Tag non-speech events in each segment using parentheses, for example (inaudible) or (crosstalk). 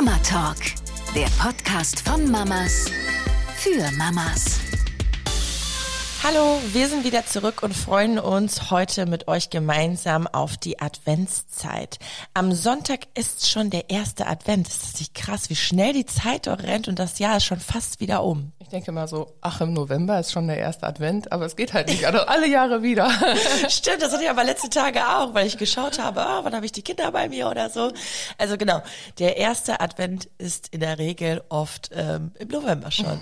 Mama Talk, der Podcast von Mamas für Mamas. Hallo, wir sind wieder zurück und freuen uns heute mit euch gemeinsam auf die Adventszeit. Am Sonntag ist schon der erste Advent. Ist das nicht krass, wie schnell die Zeit doch rennt und das Jahr ist schon fast wieder um. Ich denke mal so, ach, im November ist schon der erste Advent, aber es geht halt nicht also alle Jahre wieder. (laughs) Stimmt, das hatte ich aber letzte Tage auch, weil ich geschaut habe, oh, wann habe ich die Kinder bei mir oder so. Also genau, der erste Advent ist in der Regel oft ähm, im November schon.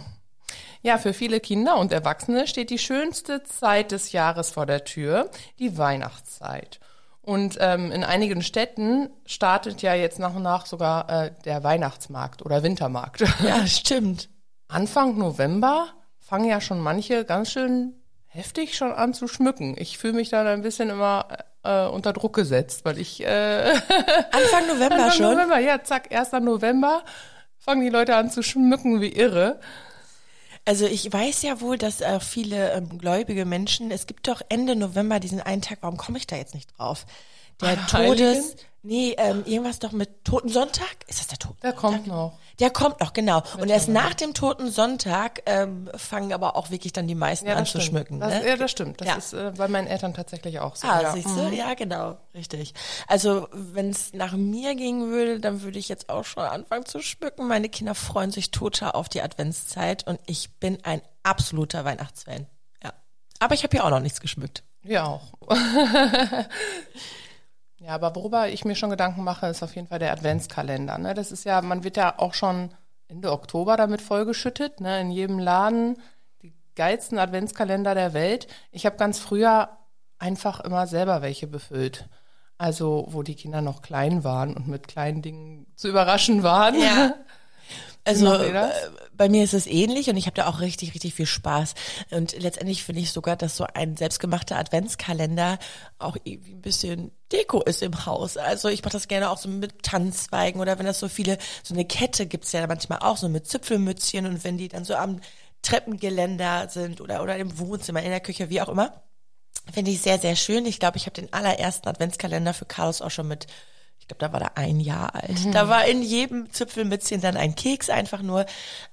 Ja, für viele Kinder und Erwachsene steht die schönste Zeit des Jahres vor der Tür, die Weihnachtszeit. Und ähm, in einigen Städten startet ja jetzt nach und nach sogar äh, der Weihnachtsmarkt oder Wintermarkt. Ja, (laughs) stimmt. Anfang November fangen ja schon manche ganz schön heftig schon an zu schmücken. Ich fühle mich dann ein bisschen immer äh, unter Druck gesetzt, weil ich äh, (laughs) Anfang November Anfang schon. November, ja, zack, 1. November fangen die Leute an zu schmücken wie irre. Also ich weiß ja wohl, dass äh, viele ähm, gläubige Menschen, es gibt doch Ende November diesen einen Tag, warum komme ich da jetzt nicht drauf? Der Heiligen? Todes, nee, ähm, irgendwas doch mit Toten Sonntag? Ist das der Toten? Der kommt noch. Der kommt noch, genau. Und erst nach dem Toten Sonntag ähm, fangen aber auch wirklich dann die meisten an zu schmücken. Das, ne? Ja, das stimmt. Das Ja. ist äh, bei meinen Eltern tatsächlich auch so. Ah, ja. siehst du? Ja, genau, richtig. Also, wenn es nach mir gehen würde, dann würde ich jetzt auch schon anfangen zu schmücken. Meine Kinder freuen sich total auf die Adventszeit und ich bin ein absoluter Weihnachtsfan. Ja. Aber ich habe ja auch noch nichts geschmückt. Ja, auch. (laughs) ja, aber worüber ich mir schon Gedanken mache, ist auf jeden Fall der Adventskalender. Ne? Das ist ja, man wird ja auch schon Ende Oktober damit vollgeschüttet, ne? in jedem Laden die geilsten Adventskalender der Welt. Ich habe ganz früher einfach immer selber welche befüllt. Also, wo die Kinder noch klein waren und mit kleinen Dingen zu überraschen waren. Ja. (laughs) Also äh, bei mir ist es ähnlich und ich habe da auch richtig, richtig viel Spaß. Und letztendlich finde ich sogar, dass so ein selbstgemachter Adventskalender auch irgendwie ein bisschen Deko ist im Haus. Also ich mache das gerne auch so mit Tanzzweigen oder wenn das so viele, so eine Kette gibt's ja manchmal auch so mit Zipfelmützchen und wenn die dann so am Treppengeländer sind oder, oder im Wohnzimmer, in der Küche, wie auch immer. Finde ich sehr, sehr schön. Ich glaube, ich habe den allerersten Adventskalender für Carlos auch schon mit, ich glaube, da war er ein Jahr alt. Da war in jedem Zipfelmützchen dann ein Keks einfach nur.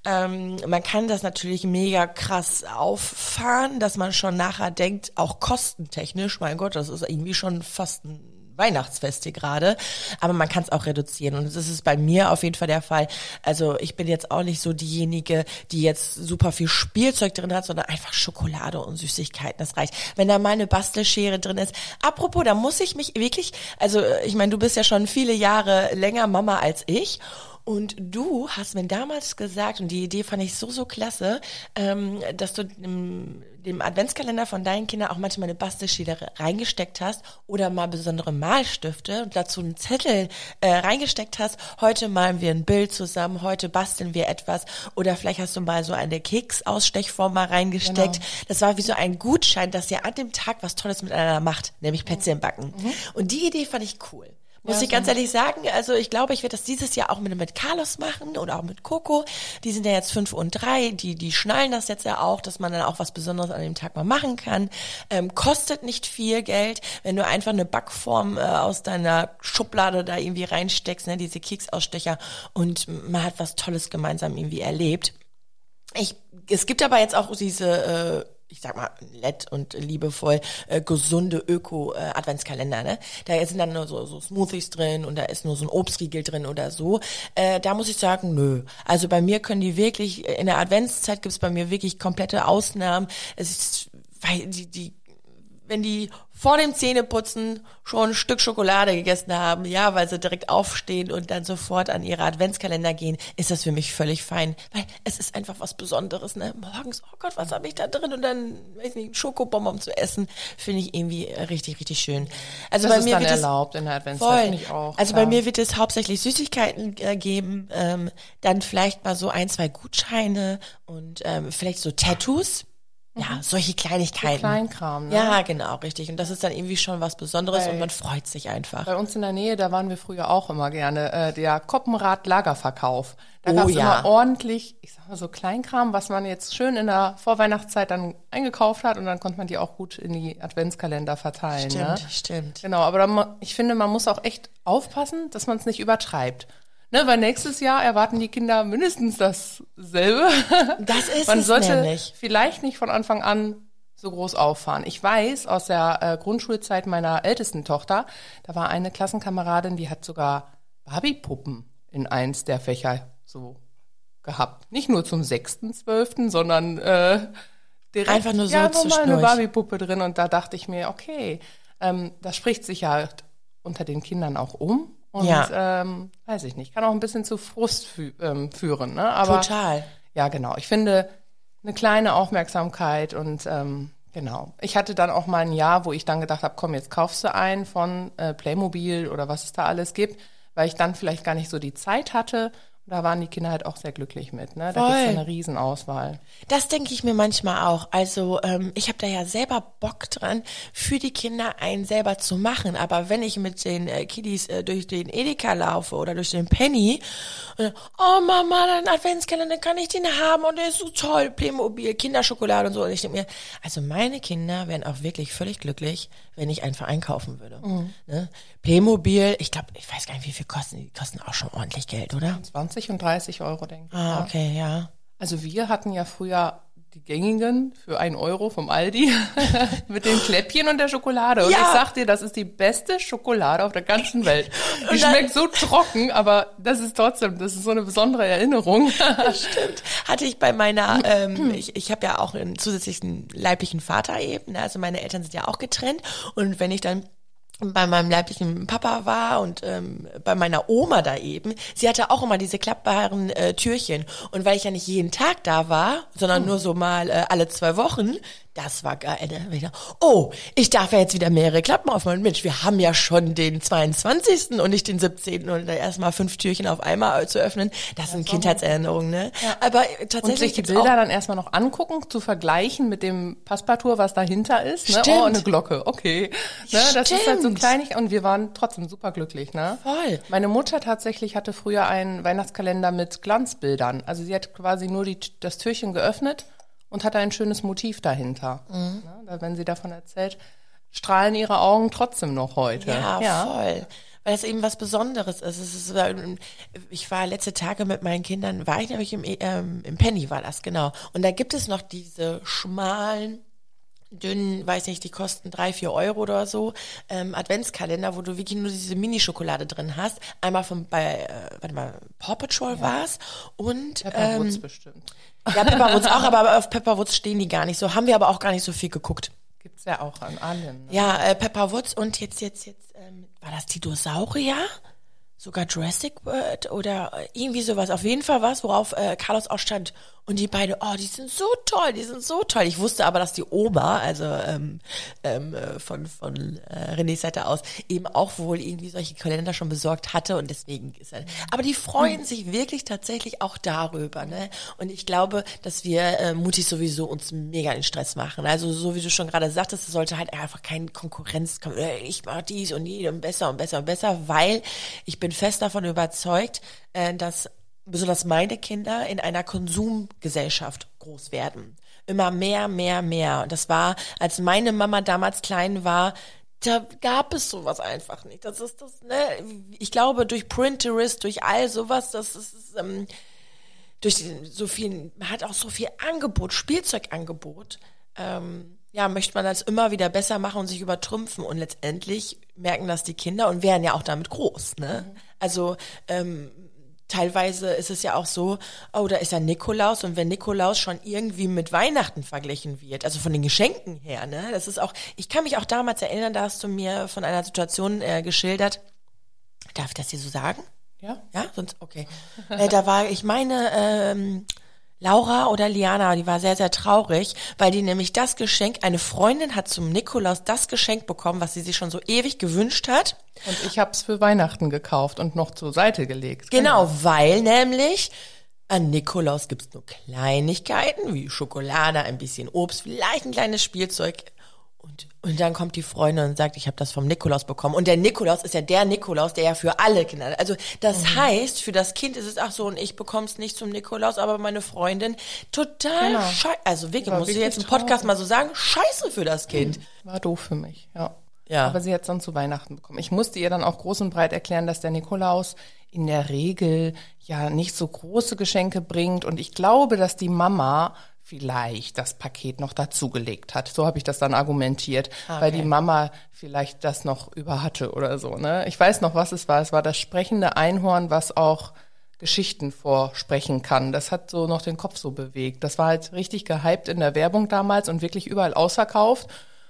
Ähm, man kann das natürlich mega krass auffahren, dass man schon nachher denkt, auch kostentechnisch, mein Gott, das ist irgendwie schon fast ein Weihnachtsfeste gerade, aber man kann es auch reduzieren und das ist bei mir auf jeden Fall der Fall. Also ich bin jetzt auch nicht so diejenige, die jetzt super viel Spielzeug drin hat, sondern einfach Schokolade und Süßigkeiten, das reicht. Wenn da mal eine Bastelschere drin ist. Apropos, da muss ich mich wirklich, also ich meine, du bist ja schon viele Jahre länger Mama als ich und du hast mir damals gesagt, und die Idee fand ich so, so klasse, ähm, dass du dem, dem Adventskalender von deinen Kindern auch manchmal eine Bastelschere reingesteckt hast oder mal besondere Malstifte und dazu einen Zettel äh, reingesteckt hast. Heute malen wir ein Bild zusammen, heute basteln wir etwas oder vielleicht hast du mal so eine Keksausstechform mal reingesteckt. Das war wie so ein Gutschein, dass ihr an dem Tag was Tolles miteinander macht, nämlich Plätzchen backen. Und die Idee fand ich cool. Muss ich ganz ehrlich sagen, also ich glaube, ich werde das dieses Jahr auch mit, mit Carlos machen oder auch mit Coco. Die sind ja jetzt fünf und drei, die, die schnallen das jetzt ja auch, dass man dann auch was Besonderes an dem Tag mal machen kann. Ähm, kostet nicht viel Geld, wenn du einfach eine Backform äh, aus deiner Schublade da irgendwie reinsteckst, ne, diese Keksausstecher und man hat was Tolles gemeinsam irgendwie erlebt. Ich, es gibt aber jetzt auch diese, äh, ich sag mal, nett und liebevoll äh, gesunde Öko-Adventskalender. ne? Da sind dann nur so, so Smoothies drin und da ist nur so ein Obstriegel drin oder so. Äh, da muss ich sagen, nö. Also bei mir können die wirklich, in der Adventszeit gibt's bei mir wirklich komplette Ausnahmen. Es ist, weil die, die wenn die vor dem Zähneputzen schon ein Stück Schokolade gegessen haben, ja, weil sie direkt aufstehen und dann sofort an ihre Adventskalender gehen, ist das für mich völlig fein, weil es ist einfach was Besonderes, ne? Morgens, oh Gott, was habe ich da drin und dann, weiß nicht, Schokobonbon zu essen, finde ich irgendwie richtig, richtig schön. Also Das bei mir wird es erlaubt in der Adventszeit, Voll. auch. Also klar. bei mir wird es hauptsächlich Süßigkeiten äh, geben, ähm, dann vielleicht mal so ein, zwei Gutscheine und ähm, vielleicht so Tattoos. Ja, solche Kleinigkeiten. Mhm. Kleinkram, ne? Ja, genau, richtig. Und das ist dann irgendwie schon was Besonderes Weil- und man freut sich einfach. Bei uns in der Nähe, da waren wir früher auch immer gerne, äh, der Koppenrad-Lagerverkauf. Da Oh gab's ja. immer ordentlich, ich sag mal so Kleinkram, was man jetzt schön in der Vorweihnachtszeit dann eingekauft hat und dann konnte man die auch gut in die Adventskalender verteilen. Ne? Stimmt, stimmt. Genau, aber dann, ich finde, man muss auch echt aufpassen, dass man es nicht übertreibt. Ne, weil nächstes Jahr erwarten die Kinder mindestens dasselbe. (laughs) Das ist Man sollte nämlich. vielleicht nicht von Anfang an so groß auffahren. Ich weiß aus der äh, Grundschulzeit meiner ältesten Tochter, da war eine Klassenkameradin, die hat sogar Barbie-Puppen in eins der Fächer so gehabt. Nicht nur zum sechsten, zwölften, sondern äh, direkt Einfach nur so ja, normal eine zwischendurch. Barbie-Puppe drin. Und da dachte ich mir, okay, ähm, das spricht sich ja unter den Kindern auch um. Und Ja. ähm, weiß ich nicht, kann auch ein bisschen zu Frust fü ähm, führen. Ne? Aber Total. ja, genau. Ich finde eine kleine Aufmerksamkeit und ähm, genau. Ich hatte dann auch mal ein Jahr, wo ich dann gedacht habe, komm, jetzt kaufst du einen von äh, Playmobil oder was es da alles gibt, weil ich dann vielleicht gar nicht so die Zeit hatte. Da waren die Kinder halt auch sehr glücklich mit. Ne? Da Voll. gibt's ja eine Riesenauswahl. Das denke ich mir manchmal auch. Also ähm, ich habe da ja selber Bock dran, für die Kinder einen selber zu machen. Aber wenn ich mit den äh, Kiddies äh, durch den Edeka laufe oder durch den Penny, und, dann, oh Mama, dein Adventskalender, kann ich den haben? Und der ist so toll, Playmobil, Kinderschokolade und so. Und ich denke mir, also meine Kinder wären auch wirklich völlig glücklich, wenn ich einfach einkaufen würde. Ne? Playmobil, ich glaube, ich weiß gar nicht, wie viel kosten die. Die kosten auch schon ordentlich Geld, oder? 20 und 30 Euro, denke ich. Ah, okay, ja. Also wir hatten ja früher die gängigen für ein Euro vom Aldi (laughs) mit den Kläppchen und der Schokolade. Und Ja. ich sag dir, das ist die beste Schokolade auf der ganzen (laughs) Welt. Die schmeckt so trocken, aber das ist trotzdem, das ist so eine besondere Erinnerung. Stimmt. Hatte ich bei meiner, ähm, (clears throat) ich, ich habe ja auch einen zusätzlichen leiblichen Vater eben, ne? also meine Eltern sind ja auch getrennt und wenn ich dann bei meinem leiblichen Papa war und ähm, bei meiner Oma da eben, sie hatte auch immer diese klappbaren äh, Türchen. Und weil ich ja nicht jeden Tag da war, sondern nur so mal äh, alle zwei Wochen, das war geil. Ne? Oh, ich darf ja jetzt wieder mehrere Klappen aufmachen. Mensch, wir haben ja schon den 22. und nicht den 17. und da erstmal fünf Türchen auf einmal zu öffnen. Das sind Kindheitserinnerungen, ne? Aber äh, Und tatsächlich sich die Bilder dann erstmal noch angucken, zu vergleichen mit dem Passepartout, was dahinter ist. Ne? Stimmt. Oh, eine Glocke, okay. Ne? Das ist halt so Stimmt. kleinig und wir waren trotzdem super glücklich. Ne? Voll. Meine Mutter tatsächlich hatte früher einen Weihnachtskalender mit Glanzbildern. Also sie hat quasi nur die, das Türchen geöffnet und hatte ein schönes Motiv dahinter. Mhm. Ne? Da, wenn sie davon erzählt, strahlen ihre Augen trotzdem noch heute. Ja, voll. Weil es eben was Besonderes ist. Ist ähm, ich war letzte Tage mit meinen Kindern, war ich nämlich im, ähm, im Penny, war das, genau. Und da gibt es noch diese schmalen, dünnen, weiß nicht, die kosten drei, vier Euro oder so, ähm, Adventskalender, wo du wirklich nur diese Mini-Schokolade drin hast. Einmal von bei, äh, warte mal, Paw Patrol war's und ähm, bestimmt. Ja, Pepperwoods auch, aber auf Pepperwoods stehen die gar nicht so. Haben wir aber auch gar nicht so viel geguckt. Gibt's ja auch an allen. Ne? Ja, äh, Pepper Woods und jetzt, jetzt, jetzt, ähm, war das Dinosaurier? Sogar Jurassic World oder äh, irgendwie sowas. Auf jeden Fall was, worauf äh, Carlos auch stand. Und die beide, oh, die sind so toll, die sind so toll. Ich wusste aber, dass die Oma, also ähm, ähm, äh, von, von äh, Renés Seite aus, eben auch wohl irgendwie solche Kalender schon besorgt hatte und deswegen ist er. Aber die freuen sich wirklich tatsächlich auch darüber, ne? Und ich glaube, dass wir äh, Mutis sowieso uns mega den Stress machen. Also so wie du schon gerade sagtest, es sollte halt einfach keine Konkurrenz kommen. Äh, Ich mach dies und die und besser und besser und besser, weil ich bin fest davon überzeugt, äh, dass besonders meine Kinder in einer Konsumgesellschaft groß werden. Immer mehr, mehr, mehr. Und das war, als meine Mama damals klein war, da gab es sowas einfach nicht. Das ist das, ne? Ich glaube, durch Pinterest, durch all sowas, das ist, ähm, durch so viel, man hat auch so viel Angebot, Spielzeugangebot, ähm, ja, möchte man das immer wieder besser machen und sich übertrümpfen und letztendlich merken das die Kinder und werden ja auch damit groß, ne? Also, ähm, teilweise ist es ja auch so, oh, da ist ja Nikolaus und wenn Nikolaus schon irgendwie mit Weihnachten verglichen wird, also von den Geschenken her, ne, das ist auch, ich kann mich auch damals erinnern, da hast du mir von einer Situation äh, geschildert, darf ich das hier so sagen? Ja. Ja, sonst, okay. äh, da war, ich meine, ähm, Laura oder Liana, die war sehr, sehr traurig, weil die nämlich das Geschenk, eine Freundin hat zum Nikolaus das Geschenk bekommen, was sie sich schon so ewig gewünscht hat. Und ich habe es für Weihnachten gekauft und noch zur Seite gelegt. Genau, weil nämlich an Nikolaus gibt's nur Kleinigkeiten wie Schokolade, ein bisschen Obst, vielleicht ein kleines Spielzeug. Und, und dann kommt die Freundin und sagt, ich habe das vom Nikolaus bekommen. Und der Nikolaus ist ja der Nikolaus, der ja für alle Kinder. Also das heißt, für das Kind ist es ach so, und ich bekomm's nicht zum Nikolaus, aber meine Freundin total Genau. scheiße. Also wirklich, War muss ich wirklich jetzt im Podcast traurig. mal so sagen, scheiße für das Kind. War doof für mich, ja. Ja. Aber sie hat es dann zu Weihnachten bekommen. Ich musste ihr dann auch groß und breit erklären, dass der Nikolaus in der Regel ja nicht so große Geschenke bringt. Und ich glaube, dass die Mama vielleicht das Paket noch dazugelegt hat. So habe ich das dann argumentiert, Ah, weil okay. die Mama vielleicht das noch über hatte oder so. Ne? Ich weiß noch, was es war. Es war das sprechende Einhorn, was auch Geschichten vorsprechen kann. Das hat so noch den Kopf so bewegt. Das war halt richtig gehypt in der Werbung damals und wirklich überall ausverkauft.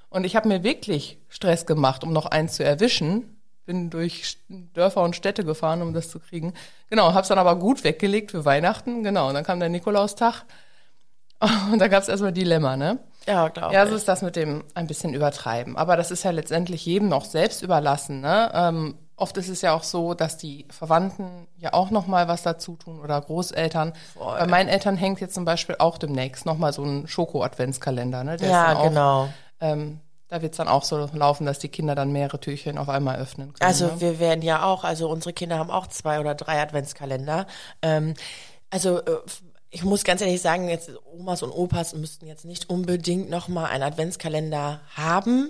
Und ich habe mir wirklich Stress gemacht, um noch eins zu erwischen. Bin durch Dörfer und Städte gefahren, um das zu kriegen. Genau, habe es dann aber gut weggelegt für Weihnachten. Genau, und dann kam der Nikolaustag. (laughs) Und da gab es erstmal Dilemma, ne? Ja, glaube Ja, so ist das mit dem ein bisschen übertreiben. Aber das ist ja letztendlich jedem noch selbst überlassen. Ne? Ähm, oft ist es ja auch so, dass die Verwandten ja auch noch mal was dazu tun oder Großeltern. Bei meinen Eltern hängt jetzt zum Beispiel auch demnächst noch mal so ein Schoko-Adventskalender. Ne? Der ist Ja, auch, genau. Ähm, da wird's dann auch so laufen, dass die Kinder dann mehrere Türchen auf einmal öffnen können. Also ne? wir werden ja auch, also unsere Kinder haben auch zwei oder drei Adventskalender. Ähm, also äh, ich muss ganz ehrlich sagen, jetzt Omas und Opas müssten jetzt nicht unbedingt noch mal einen Adventskalender haben,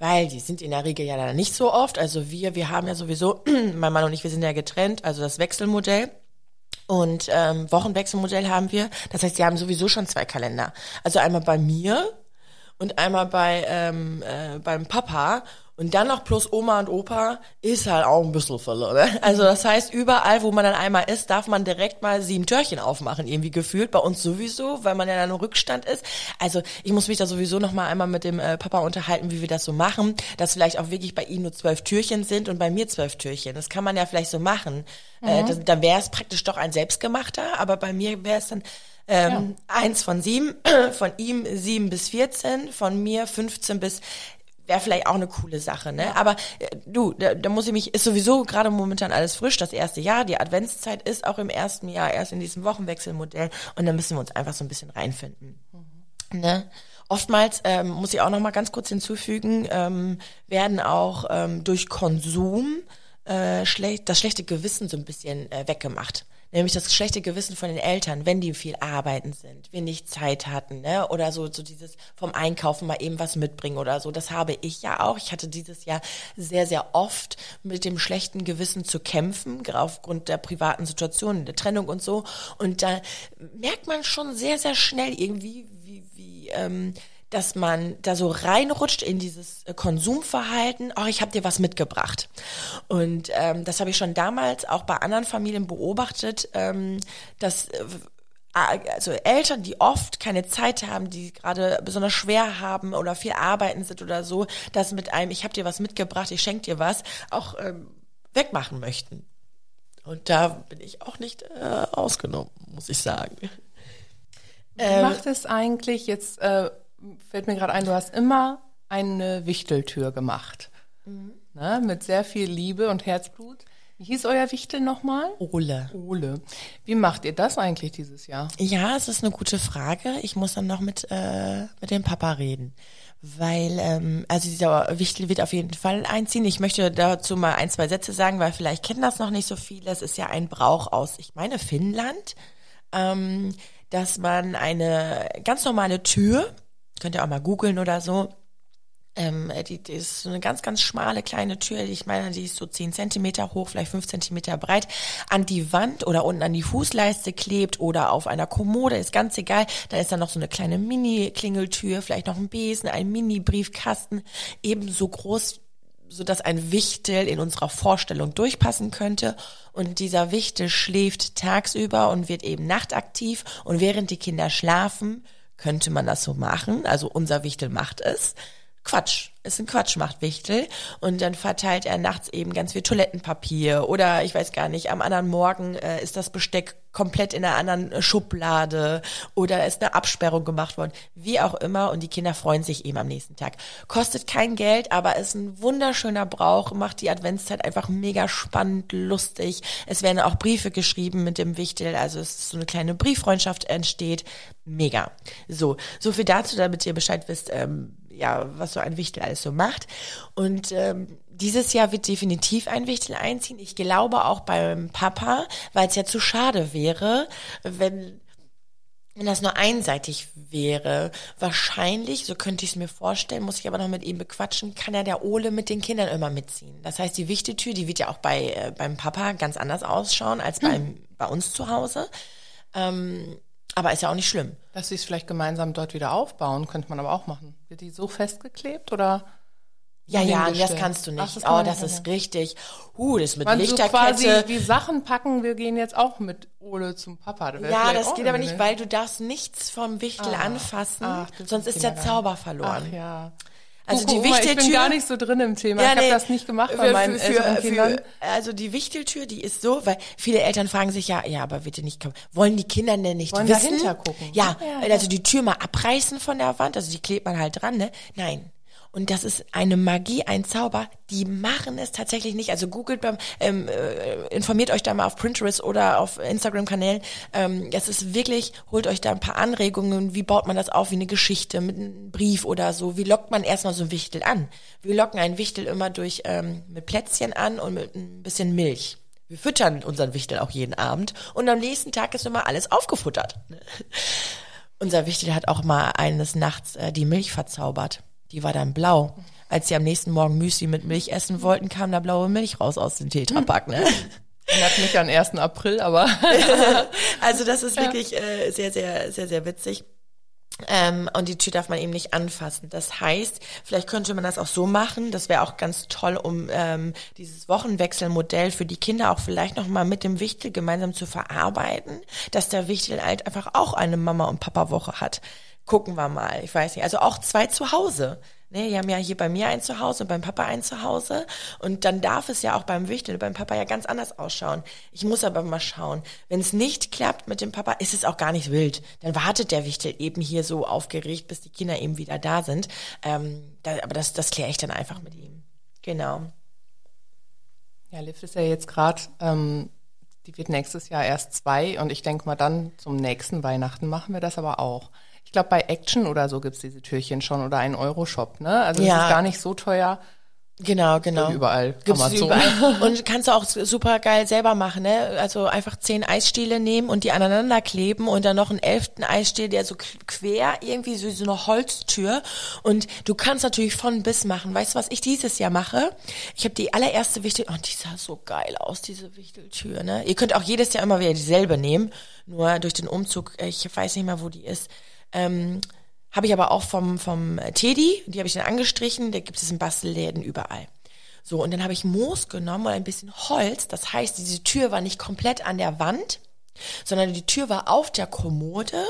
weil die sind in der Regel ja dann nicht so oft. Also wir, wir haben ja sowieso, (clears throat) mein Mann und ich, wir sind ja getrennt, also das Wechselmodell. Und ähm, Wochenwechselmodell haben wir. Das heißt, die haben sowieso schon zwei Kalender. Also einmal bei mir und einmal bei ähm, äh, beim Papa und dann noch plus Oma und Opa ist halt auch ein bisschen Fülle. Ne? Also das heißt, überall, wo man dann einmal ist, darf man direkt mal sieben Türchen aufmachen, irgendwie gefühlt. Bei uns sowieso, weil man ja dann im Rückstand ist. Also ich muss mich da sowieso noch mal einmal mit dem äh, Papa unterhalten, wie wir das so machen, dass vielleicht auch wirklich bei ihm nur zwölf Türchen sind und bei mir zwölf Türchen. Das kann man ja vielleicht so machen. Äh, das, dann wäre es praktisch doch ein selbstgemachter, aber bei mir wäre es dann ähm, eins von sieben, (clears throat) von ihm sieben bis 14, von mir 15 bis wäre vielleicht auch eine coole Sache, ne? Aber äh, du, da, da muss ich mich, ist sowieso gerade momentan alles frisch, das erste Jahr, die Adventszeit ist auch im ersten Jahr, erst in diesem Wochenwechselmodell und dann müssen wir uns einfach so ein bisschen reinfinden. Ne? Oftmals ähm, muss ich auch noch mal ganz kurz hinzufügen, ähm, werden auch ähm, durch Konsum äh, schlecht, das schlechte Gewissen so ein bisschen äh, weggemacht. Nämlich das schlechte Gewissen von den Eltern, wenn die viel arbeiten sind, nicht Zeit hatten, ne? Oder so, so dieses vom Einkaufen mal eben was mitbringen oder so. Das habe ich ja auch. Ich hatte dieses Jahr sehr, sehr oft mit dem schlechten Gewissen zu kämpfen, aufgrund der privaten Situation, der Trennung und so. Und da merkt man schon sehr, sehr schnell irgendwie, wie, wie, ähm, dass man da so reinrutscht in dieses äh, Konsumverhalten. Oh, ich habe dir was mitgebracht. Und ähm, das habe ich schon damals auch bei anderen Familien beobachtet, ähm, dass äh, also Eltern, die oft keine Zeit haben, die gerade besonders schwer haben oder viel arbeiten sind oder so, das mit einem, ich habe dir was mitgebracht, ich schenke dir was, auch ähm, wegmachen möchten. Und da bin ich auch nicht äh, ausgenommen, muss ich sagen. Wie macht es eigentlich jetzt, äh, fällt mir gerade ein, du hast immer eine Wichteltür gemacht. Ne, mit sehr viel Liebe und Herzblut. Wie hieß euer Wichtel nochmal? Ole. Ole. Wie macht ihr das eigentlich dieses Jahr? Ja, es ist eine gute Frage. Ich muss dann noch mit, äh, mit dem Papa reden. Weil, ähm, also dieser Wichtel wird auf jeden Fall einziehen. Ich möchte dazu mal ein, zwei Sätze sagen, weil vielleicht kennen das noch nicht so viele. Es ist ja ein Brauch aus, ich meine, Finnland, ähm, dass man eine ganz normale Tür, könnt ihr auch mal googeln oder so, ähm, die, die ist so eine ganz, ganz schmale kleine Tür, ich meine, die ist so 10 Zentimeter hoch, vielleicht 5 Zentimeter breit, an die Wand oder unten an die Fußleiste klebt oder auf einer Kommode, ist ganz egal. Da ist dann noch so eine kleine Mini-Klingeltür, vielleicht noch ein Besen, ein Mini-Briefkasten, ebenso groß so dass ein Wichtel in unserer Vorstellung durchpassen könnte. Und dieser Wichtel schläft tagsüber und wird eben nachtaktiv. Und während die Kinder schlafen, könnte man das so machen. Also unser Wichtel macht es. Quatsch. Ist ein Quatschmachtwichtel. Und dann verteilt er nachts eben ganz viel Toilettenpapier oder ich weiß gar nicht, am anderen Morgen äh, ist das Besteck komplett in einer anderen äh, Schublade oder ist eine Absperrung gemacht worden. Wie auch immer. Und die Kinder freuen sich eben am nächsten Tag. Kostet kein Geld, aber ist ein wunderschöner Brauch, macht die Adventszeit einfach mega spannend, lustig. Es werden auch Briefe geschrieben mit dem Wichtel, also es ist so eine kleine Brieffreundschaft entsteht. Mega. So, so viel dazu, damit ihr Bescheid wisst, ähm, ja, was so ein Wichtel alles so macht. Und ähm, dieses Jahr wird definitiv ein Wichtel einziehen. Ich glaube auch beim Papa, weil es ja zu schade wäre, wenn wenn das nur einseitig wäre, wahrscheinlich, so könnte ich es mir vorstellen, muss ich aber noch mit ihm bequatschen, kann ja der Ole mit den Kindern immer mitziehen. Das heißt, die Wichteltür, die wird ja auch bei äh, beim Papa ganz anders ausschauen als hm. beim, bei uns zu Hause. Ähm, aber ist ja auch nicht schlimm. Dass sie es vielleicht gemeinsam dort wieder aufbauen, könnte man aber auch machen. Wird die so festgeklebt oder? Ja, ja, das kannst du nicht. Ach, das oh, das ist richtig. Uh, das mit Man Lichterkette. So quasi wie Sachen packen, wir gehen jetzt auch mit Ole zum Papa. Das ja, das geht aber nicht, weil du darfst nichts vom Wichtel ah, anfassen, ach, sonst ist der Zauber verloren. Ach ja. Also die Wichteltür. Ich bin gar nicht so drin im Thema. Ja, ich habe das nicht gemacht bei meinen für, älteren Kindern. Für, also die Wichteltür, die ist so, weil viele Eltern fragen sich ja, ja, aber bitte nicht, wollen die Kinder denn nicht wollen wissen? dahinter gucken? Ja, ja, also die Tür mal abreißen von der Wand, also die klebt man halt dran, ne? Nein, und das ist eine Magie, ein Zauber. Die machen es tatsächlich nicht. Also googelt beim, ähm, äh, informiert euch da mal auf Pinterest oder auf Instagram-Kanälen. Ähm, ist wirklich, holt euch da ein paar Anregungen. Wie baut man das auf? Wie eine Geschichte mit einem Brief oder so. Wie lockt man erstmal so ein Wichtel an? Wir locken ein Wichtel immer durch ähm, mit Plätzchen an und mit ein bisschen Milch. Wir füttern unseren Wichtel auch jeden Abend und am nächsten Tag ist immer alles aufgefuttert. (laughs) Unser Wichtel hat auch mal eines Nachts äh, die Milch verzaubert. Die war dann blau. Als sie am nächsten Morgen Müsli mit Milch essen wollten, kam da blaue Milch raus aus dem Tetrapack. Ne? (laughs) Erinnert mich an 1. April, aber. (laughs) also das ist wirklich äh, sehr, sehr, sehr, sehr witzig. Ähm, und die Tür darf man eben nicht anfassen. Das heißt, vielleicht könnte man das auch so machen. Das wäre auch ganz toll, um ähm, dieses Wochenwechselmodell für die Kinder auch vielleicht noch mal mit dem Wichtel gemeinsam zu verarbeiten, dass der Wichtel halt einfach auch eine Mama- und Papa-Woche hat gucken wir mal. Ich weiß nicht. Also auch zwei zu Hause. Ne, die haben ja hier bei mir ein Zuhause und beim Papa ein Zuhause. Und dann darf es ja auch beim Wichtel, beim Papa ja ganz anders ausschauen. Ich muss aber mal schauen. Wenn es nicht klappt mit dem Papa, ist es auch gar nicht wild. Dann wartet der Wichtel eben hier so aufgeregt, bis die Kinder eben wieder da sind. Ähm, da, aber das, das kläre ich dann einfach mit ihm. Genau. Ja, Liv ist ja jetzt gerade, ähm, die wird nächstes Jahr erst zwei und ich denke mal dann zum nächsten Weihnachten machen wir das aber auch. Ich glaube, bei Action oder so gibt's diese Türchen schon oder einen Euroshop, ne? Also ja. es ist gar nicht so teuer. Genau, genau. Überall. Gibt's Amazon. überall. (laughs) Und kannst du auch super geil selber machen, ne? Also einfach zehn Eisstiele nehmen und die aneinander kleben und dann noch einen elften Eisstiel, der so quer irgendwie so, so eine Holztür. Und du kannst natürlich von bis machen. Weißt du, was ich dieses Jahr mache? Ich habe die allererste Wichtel, oh, die sah so geil aus, diese Wichteltür, ne? Ihr könnt auch jedes Jahr immer wieder dieselbe nehmen. Nur durch den Umzug, ich weiß nicht mehr, wo die ist ähm, habe ich aber auch vom, vom Teddy, die habe ich dann angestrichen, da gibt es in Bastelläden überall. So, und dann habe ich Moos genommen und ein bisschen Holz. Das heißt, diese Tür war nicht komplett an der Wand, sondern die Tür war auf der Kommode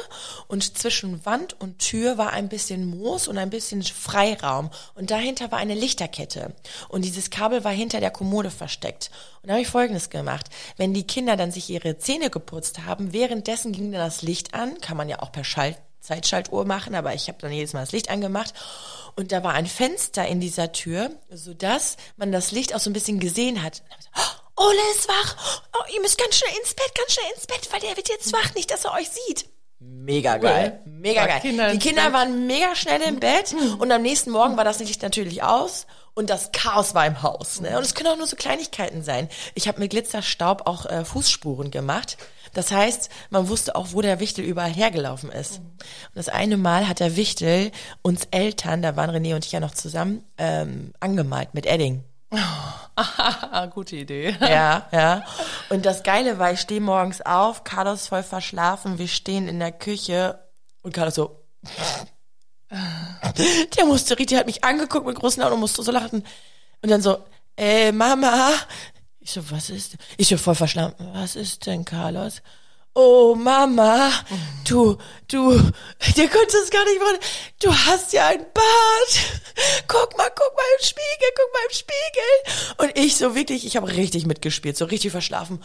und zwischen Wand und Tür war ein bisschen Moos und ein bisschen Freiraum und dahinter war eine Lichterkette und dieses Kabel war hinter der Kommode versteckt. Und da habe ich Folgendes gemacht. Wenn die Kinder dann sich ihre Zähne geputzt haben, währenddessen ging dann das Licht an, kann man ja auch per Schalt Zeitschaltuhr machen, aber ich habe dann jedes Mal das Licht angemacht und da war ein Fenster in dieser Tür, so dass man das Licht auch so ein bisschen gesehen hat. Oh, Ole ist wach. Oh, ihr müsst ganz schnell ins Bett, ganz schnell ins Bett, weil der wird jetzt wach, nicht, dass er euch sieht. Mega geil, mega geil. Kinder die Kinder waren mega schnell im Bett und am nächsten Morgen war das Licht natürlich aus und das Chaos war im Haus. Ne? Und es können auch nur so Kleinigkeiten sein. Ich habe mit Glitzerstaub auch äh, Fußspuren gemacht. Das heißt, man wusste auch, wo der Wichtel überall hergelaufen ist. Und das eine Mal hat der Wichtel uns Eltern, da waren René und ich ja noch zusammen, ähm, angemalt mit Edding. Oh, (laughs) gute Idee. Ja, ja. Und das Geile war, ich stehe morgens auf, Carlos voll verschlafen, wir stehen in der Küche und Carlos so. (laughs) Der musste, Riti hat mich angeguckt mit großen Augen und musste so lachen. Und dann so, ey, Mama, ich so, was ist? Ich so voll verschlafen. Was ist denn, Carlos? Oh, Mama, du, du, dir könntest es gar nicht machen. Du hast ja ein Bart. Guck mal, guck mal im Spiegel, guck mal im Spiegel. Und ich so wirklich, ich habe richtig mitgespielt, so richtig verschlafen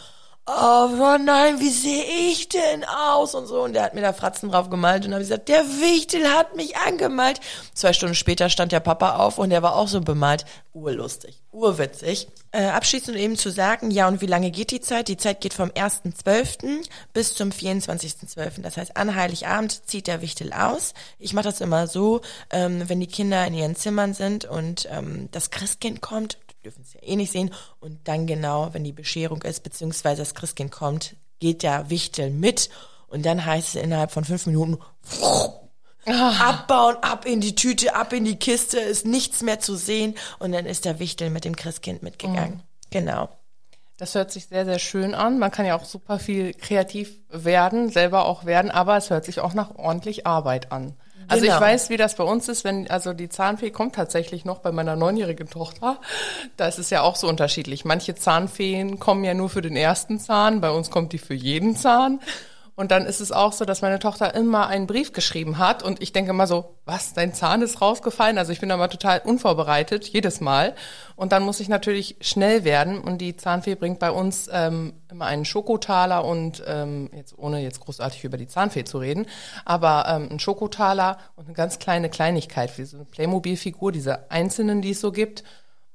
oh nein, wie sehe ich denn aus und so. Und der hat mir da Fratzen drauf gemalt und habe gesagt, der Wichtel hat mich angemalt. Zwei Stunden später stand der Papa auf und der war auch so bemalt. Urlustig, urwitzig. Äh, abschließend eben zu sagen, ja, und wie lange geht die Zeit? Die Zeit geht vom 1.12. bis zum 24.12. Das heißt, an Heiligabend zieht der Wichtel aus. Ich mache das immer so, ähm, wenn die Kinder in ihren Zimmern sind und ähm, das Christkind kommt, dürfen es ja eh nicht sehen. Und dann genau, wenn die Bescherung ist, beziehungsweise das Christkind kommt, geht der Wichtel mit Und dann heißt es innerhalb von fünf Minuten, abbauen, ab in die Tüte, ab in die Kiste, ist nichts mehr zu sehen. Und dann ist der Wichtel mit dem Christkind mitgegangen. Genau. Das hört sich sehr, sehr schön an. Man kann ja auch super viel kreativ werden, selber auch werden, aber es hört sich auch nach ordentlich Arbeit an. Also Genau. ich weiß, wie das bei uns ist, wenn, also die Zahnfee kommt tatsächlich noch bei meiner neunjährigen Tochter. Da ist es ja auch so unterschiedlich. Manche Zahnfeen kommen ja nur für den ersten Zahn, bei uns kommt die für jeden Zahn. Und dann ist es auch so, dass meine Tochter immer einen Brief geschrieben hat und ich denke immer so, was, dein Zahn ist rausgefallen? Also ich bin da mal total unvorbereitet, jedes Mal. Und dann muss ich natürlich schnell werden und die Zahnfee bringt bei uns ähm, immer einen Schokotaler und ähm, jetzt ohne jetzt großartig über die Zahnfee zu reden, aber ähm, einen Schokotaler und eine ganz kleine Kleinigkeit, wie so eine Playmobil-Figur, diese einzelnen, die es so gibt.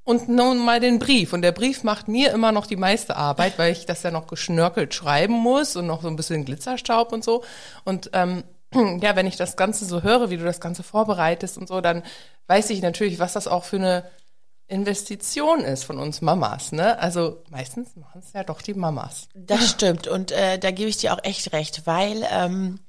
Und nun mal den Brief. Und der Brief macht mir immer noch die meiste Arbeit, weil ich das ja noch geschnörkelt schreiben muss und noch so ein bisschen Glitzerstaub und so. Und ähm, (clears throat) ja, wenn ich das Ganze so höre, wie du das Ganze vorbereitest und so, dann weiß ich natürlich, was das auch für eine Investition ist von uns Mamas. Ne? Also meistens machen es ja doch die Mamas. Das (laughs) stimmt und äh, da gebe ich dir auch echt recht, weil ähm,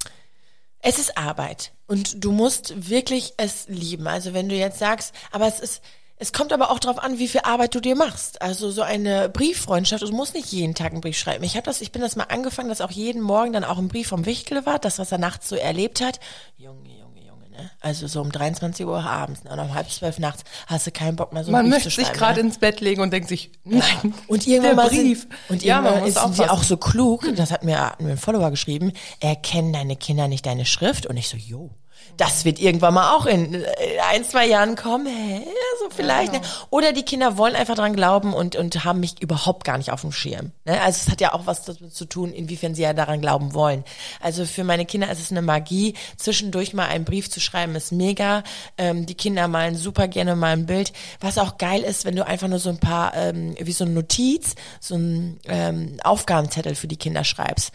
es ist Arbeit und du musst wirklich es lieben. Also wenn du jetzt sagst, aber es ist, es kommt aber auch darauf an, wie viel Arbeit du dir machst. Also so eine Brieffreundschaft, du musst nicht jeden Tag einen Brief schreiben. Ich habe das, ich bin das mal angefangen, dass auch jeden Morgen dann auch ein Brief vom Wichtel war, das was er nachts so erlebt hat. Junge, Junge, Junge, ne? Also so um 23 Uhr abends ne? und um halb zwölf nachts hast du keinen Bock mehr so einen Man Brief möchte zu sich schreiben. gerade ne? ins Bett legen und denkt sich, nein, Und irgendwann der mal Brief. Sind, und ja, irgendwann ist, sind sie auch so klug, das hat mir, hat mir ein Follower geschrieben, erkennen deine Kinder nicht deine Schrift? Und ich so, jo. Das wird irgendwann mal auch in äh, ein, zwei Jahren kommen. Hä? So vielleicht. genau. ne? Oder die Kinder wollen einfach dran glauben und, und haben mich überhaupt gar nicht auf dem Schirm. Ne? Also es hat ja auch was damit zu tun, inwiefern sie ja daran glauben wollen. Also für meine Kinder ist es eine Magie. Zwischendurch mal einen Brief zu schreiben ist mega. Ähm, die Kinder malen super gerne mal ein Bild. Was auch geil ist, wenn du einfach nur so ein paar, ähm, wie so eine Notiz, so ein ähm, Aufgabenzettel für die Kinder schreibst.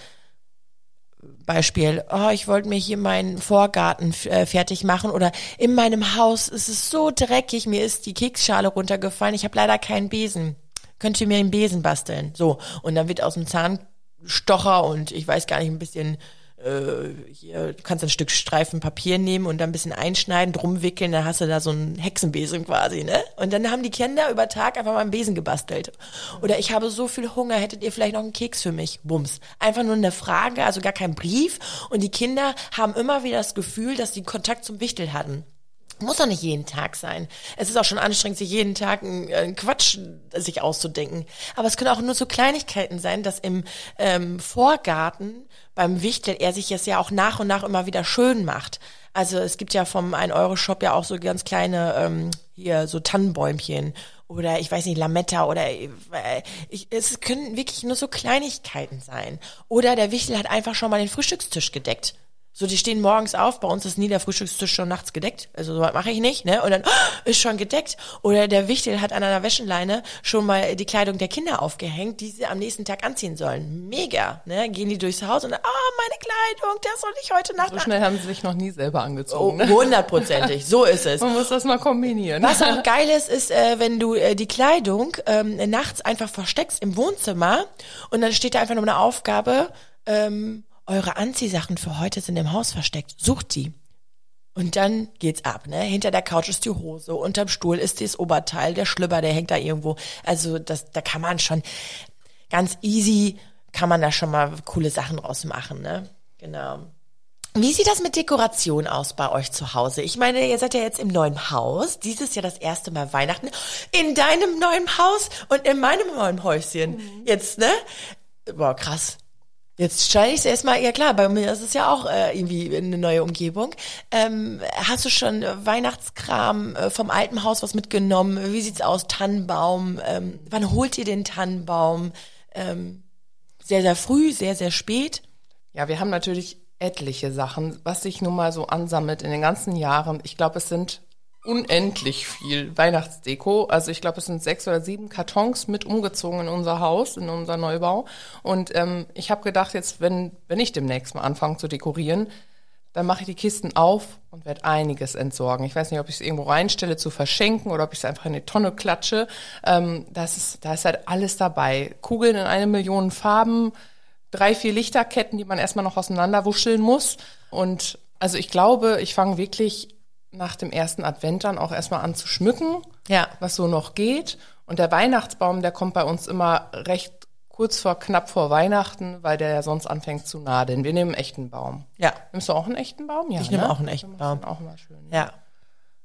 Beispiel, oh, ich wollte mir hier meinen Vorgarten äh, fertig machen oder in meinem Haus ist es so dreckig, mir ist die Keksschale runtergefallen, ich habe leider keinen Besen. Könnt ihr mir einen Besen basteln? So, und dann wird aus dem Zahnstocher und ich weiß gar nicht, ein bisschen äh, hier, du kannst ein Stück Streifen Papier nehmen und dann ein bisschen einschneiden, drum wickeln, dann hast du da so einen Hexenbesen quasi, ne? Und dann haben die Kinder über Tag einfach mal einen Besen gebastelt. Oder ich habe so viel Hunger, hättet ihr vielleicht noch einen Keks für mich? Bums. Einfach nur eine Frage, also gar kein Brief. Und die Kinder haben immer wieder das Gefühl, dass sie Kontakt zum Wichtel hatten. Muss doch nicht jeden Tag sein. Es ist auch schon anstrengend, sich jeden Tag einen, einen Quatsch sich auszudenken. Aber es können auch nur so Kleinigkeiten sein, dass im ähm, Vorgarten beim Wichtel er sich es ja auch nach und nach immer wieder schön macht. Also es gibt ja vom 1-Euro-Shop ja auch so ganz kleine, ähm, hier so Tannenbäumchen oder ich weiß nicht, Lametta oder äh, ich, es können wirklich nur so Kleinigkeiten sein. Oder der Wichtel hat einfach schon mal den Frühstückstisch gedeckt. So, die stehen morgens auf, bei uns ist nie der Frühstückstisch schon nachts gedeckt. Also so mache ich nicht, ne? Und dann oh, ist schon gedeckt. Oder der Wichtel hat an einer Wäscheleine schon mal die Kleidung der Kinder aufgehängt, die sie am nächsten Tag anziehen sollen. Mega, ne? Gehen die durchs Haus und ah, meine Kleidung, das soll ich heute Nacht So schnell haben sie sich noch nie selber Oh, angezogen. ne? hundertprozentig, so ist es. Man muss das mal kombinieren. Was auch geil ist, ist, äh, wenn du äh, die Kleidung ähm, nachts einfach versteckst im Wohnzimmer und dann steht da einfach nur eine Aufgabe, ähm, eure Anziehsachen für heute sind im Haus versteckt. Sucht die. Und dann geht's ab, ne? Hinter der Couch ist die Hose, unterm Stuhl ist das Oberteil, der Schlüpper, der hängt da irgendwo. Also das, da kann man schon ganz easy, kann man da schon mal coole Sachen draus machen, ne? Genau. Wie sieht das mit Dekoration aus bei euch zu Hause? Ich meine, ihr seid ja jetzt im neuen Haus. Dieses Jahr das erste Mal Weihnachten. In deinem neuen Haus und in meinem neuen Häuschen. Jetzt, ne? Boah, krass. Jetzt stelle ich es erstmal, ja klar, bei mir ist es ja auch äh, irgendwie eine neue Umgebung. Ähm, hast du schon äh, Weihnachtskram äh, vom alten Haus was mitgenommen? Wie sieht's aus? Tannenbaum? Ähm, wann holt ihr den Tannenbaum? Ähm, sehr, sehr früh, sehr, sehr spät? Ja, wir haben natürlich etliche Sachen, was sich nun mal so ansammelt in den ganzen Jahren. Ich glaube, es sind unendlich viel Weihnachtsdeko. Also ich glaube, es sind sechs oder sieben Kartons mit umgezogen in unser Haus, in unser Neubau. Und ähm, ich habe gedacht, jetzt, wenn, wenn ich demnächst mal anfange zu dekorieren, dann mache ich die Kisten auf und werde einiges entsorgen. Ich weiß nicht, ob ich es irgendwo reinstelle zu verschenken oder ob ich es einfach in eine Tonne klatsche. Ähm, das ist, da ist halt alles dabei. Kugeln in eine Million Farben, drei, vier Lichterketten, die man erstmal noch auseinanderwuscheln muss. Und also ich glaube, ich fange wirklich nach dem ersten Advent dann auch erstmal an zu schmücken, Ja. was so noch geht. Und der Weihnachtsbaum, der kommt bei uns immer recht kurz vor, knapp vor Weihnachten, weil der ja sonst anfängt zu nadeln. Wir nehmen einen echten Baum. Ja. Nimmst du auch einen echten Baum? Ja, Ich nehme ne? auch einen echten Baum. Auch immer schön. Ja.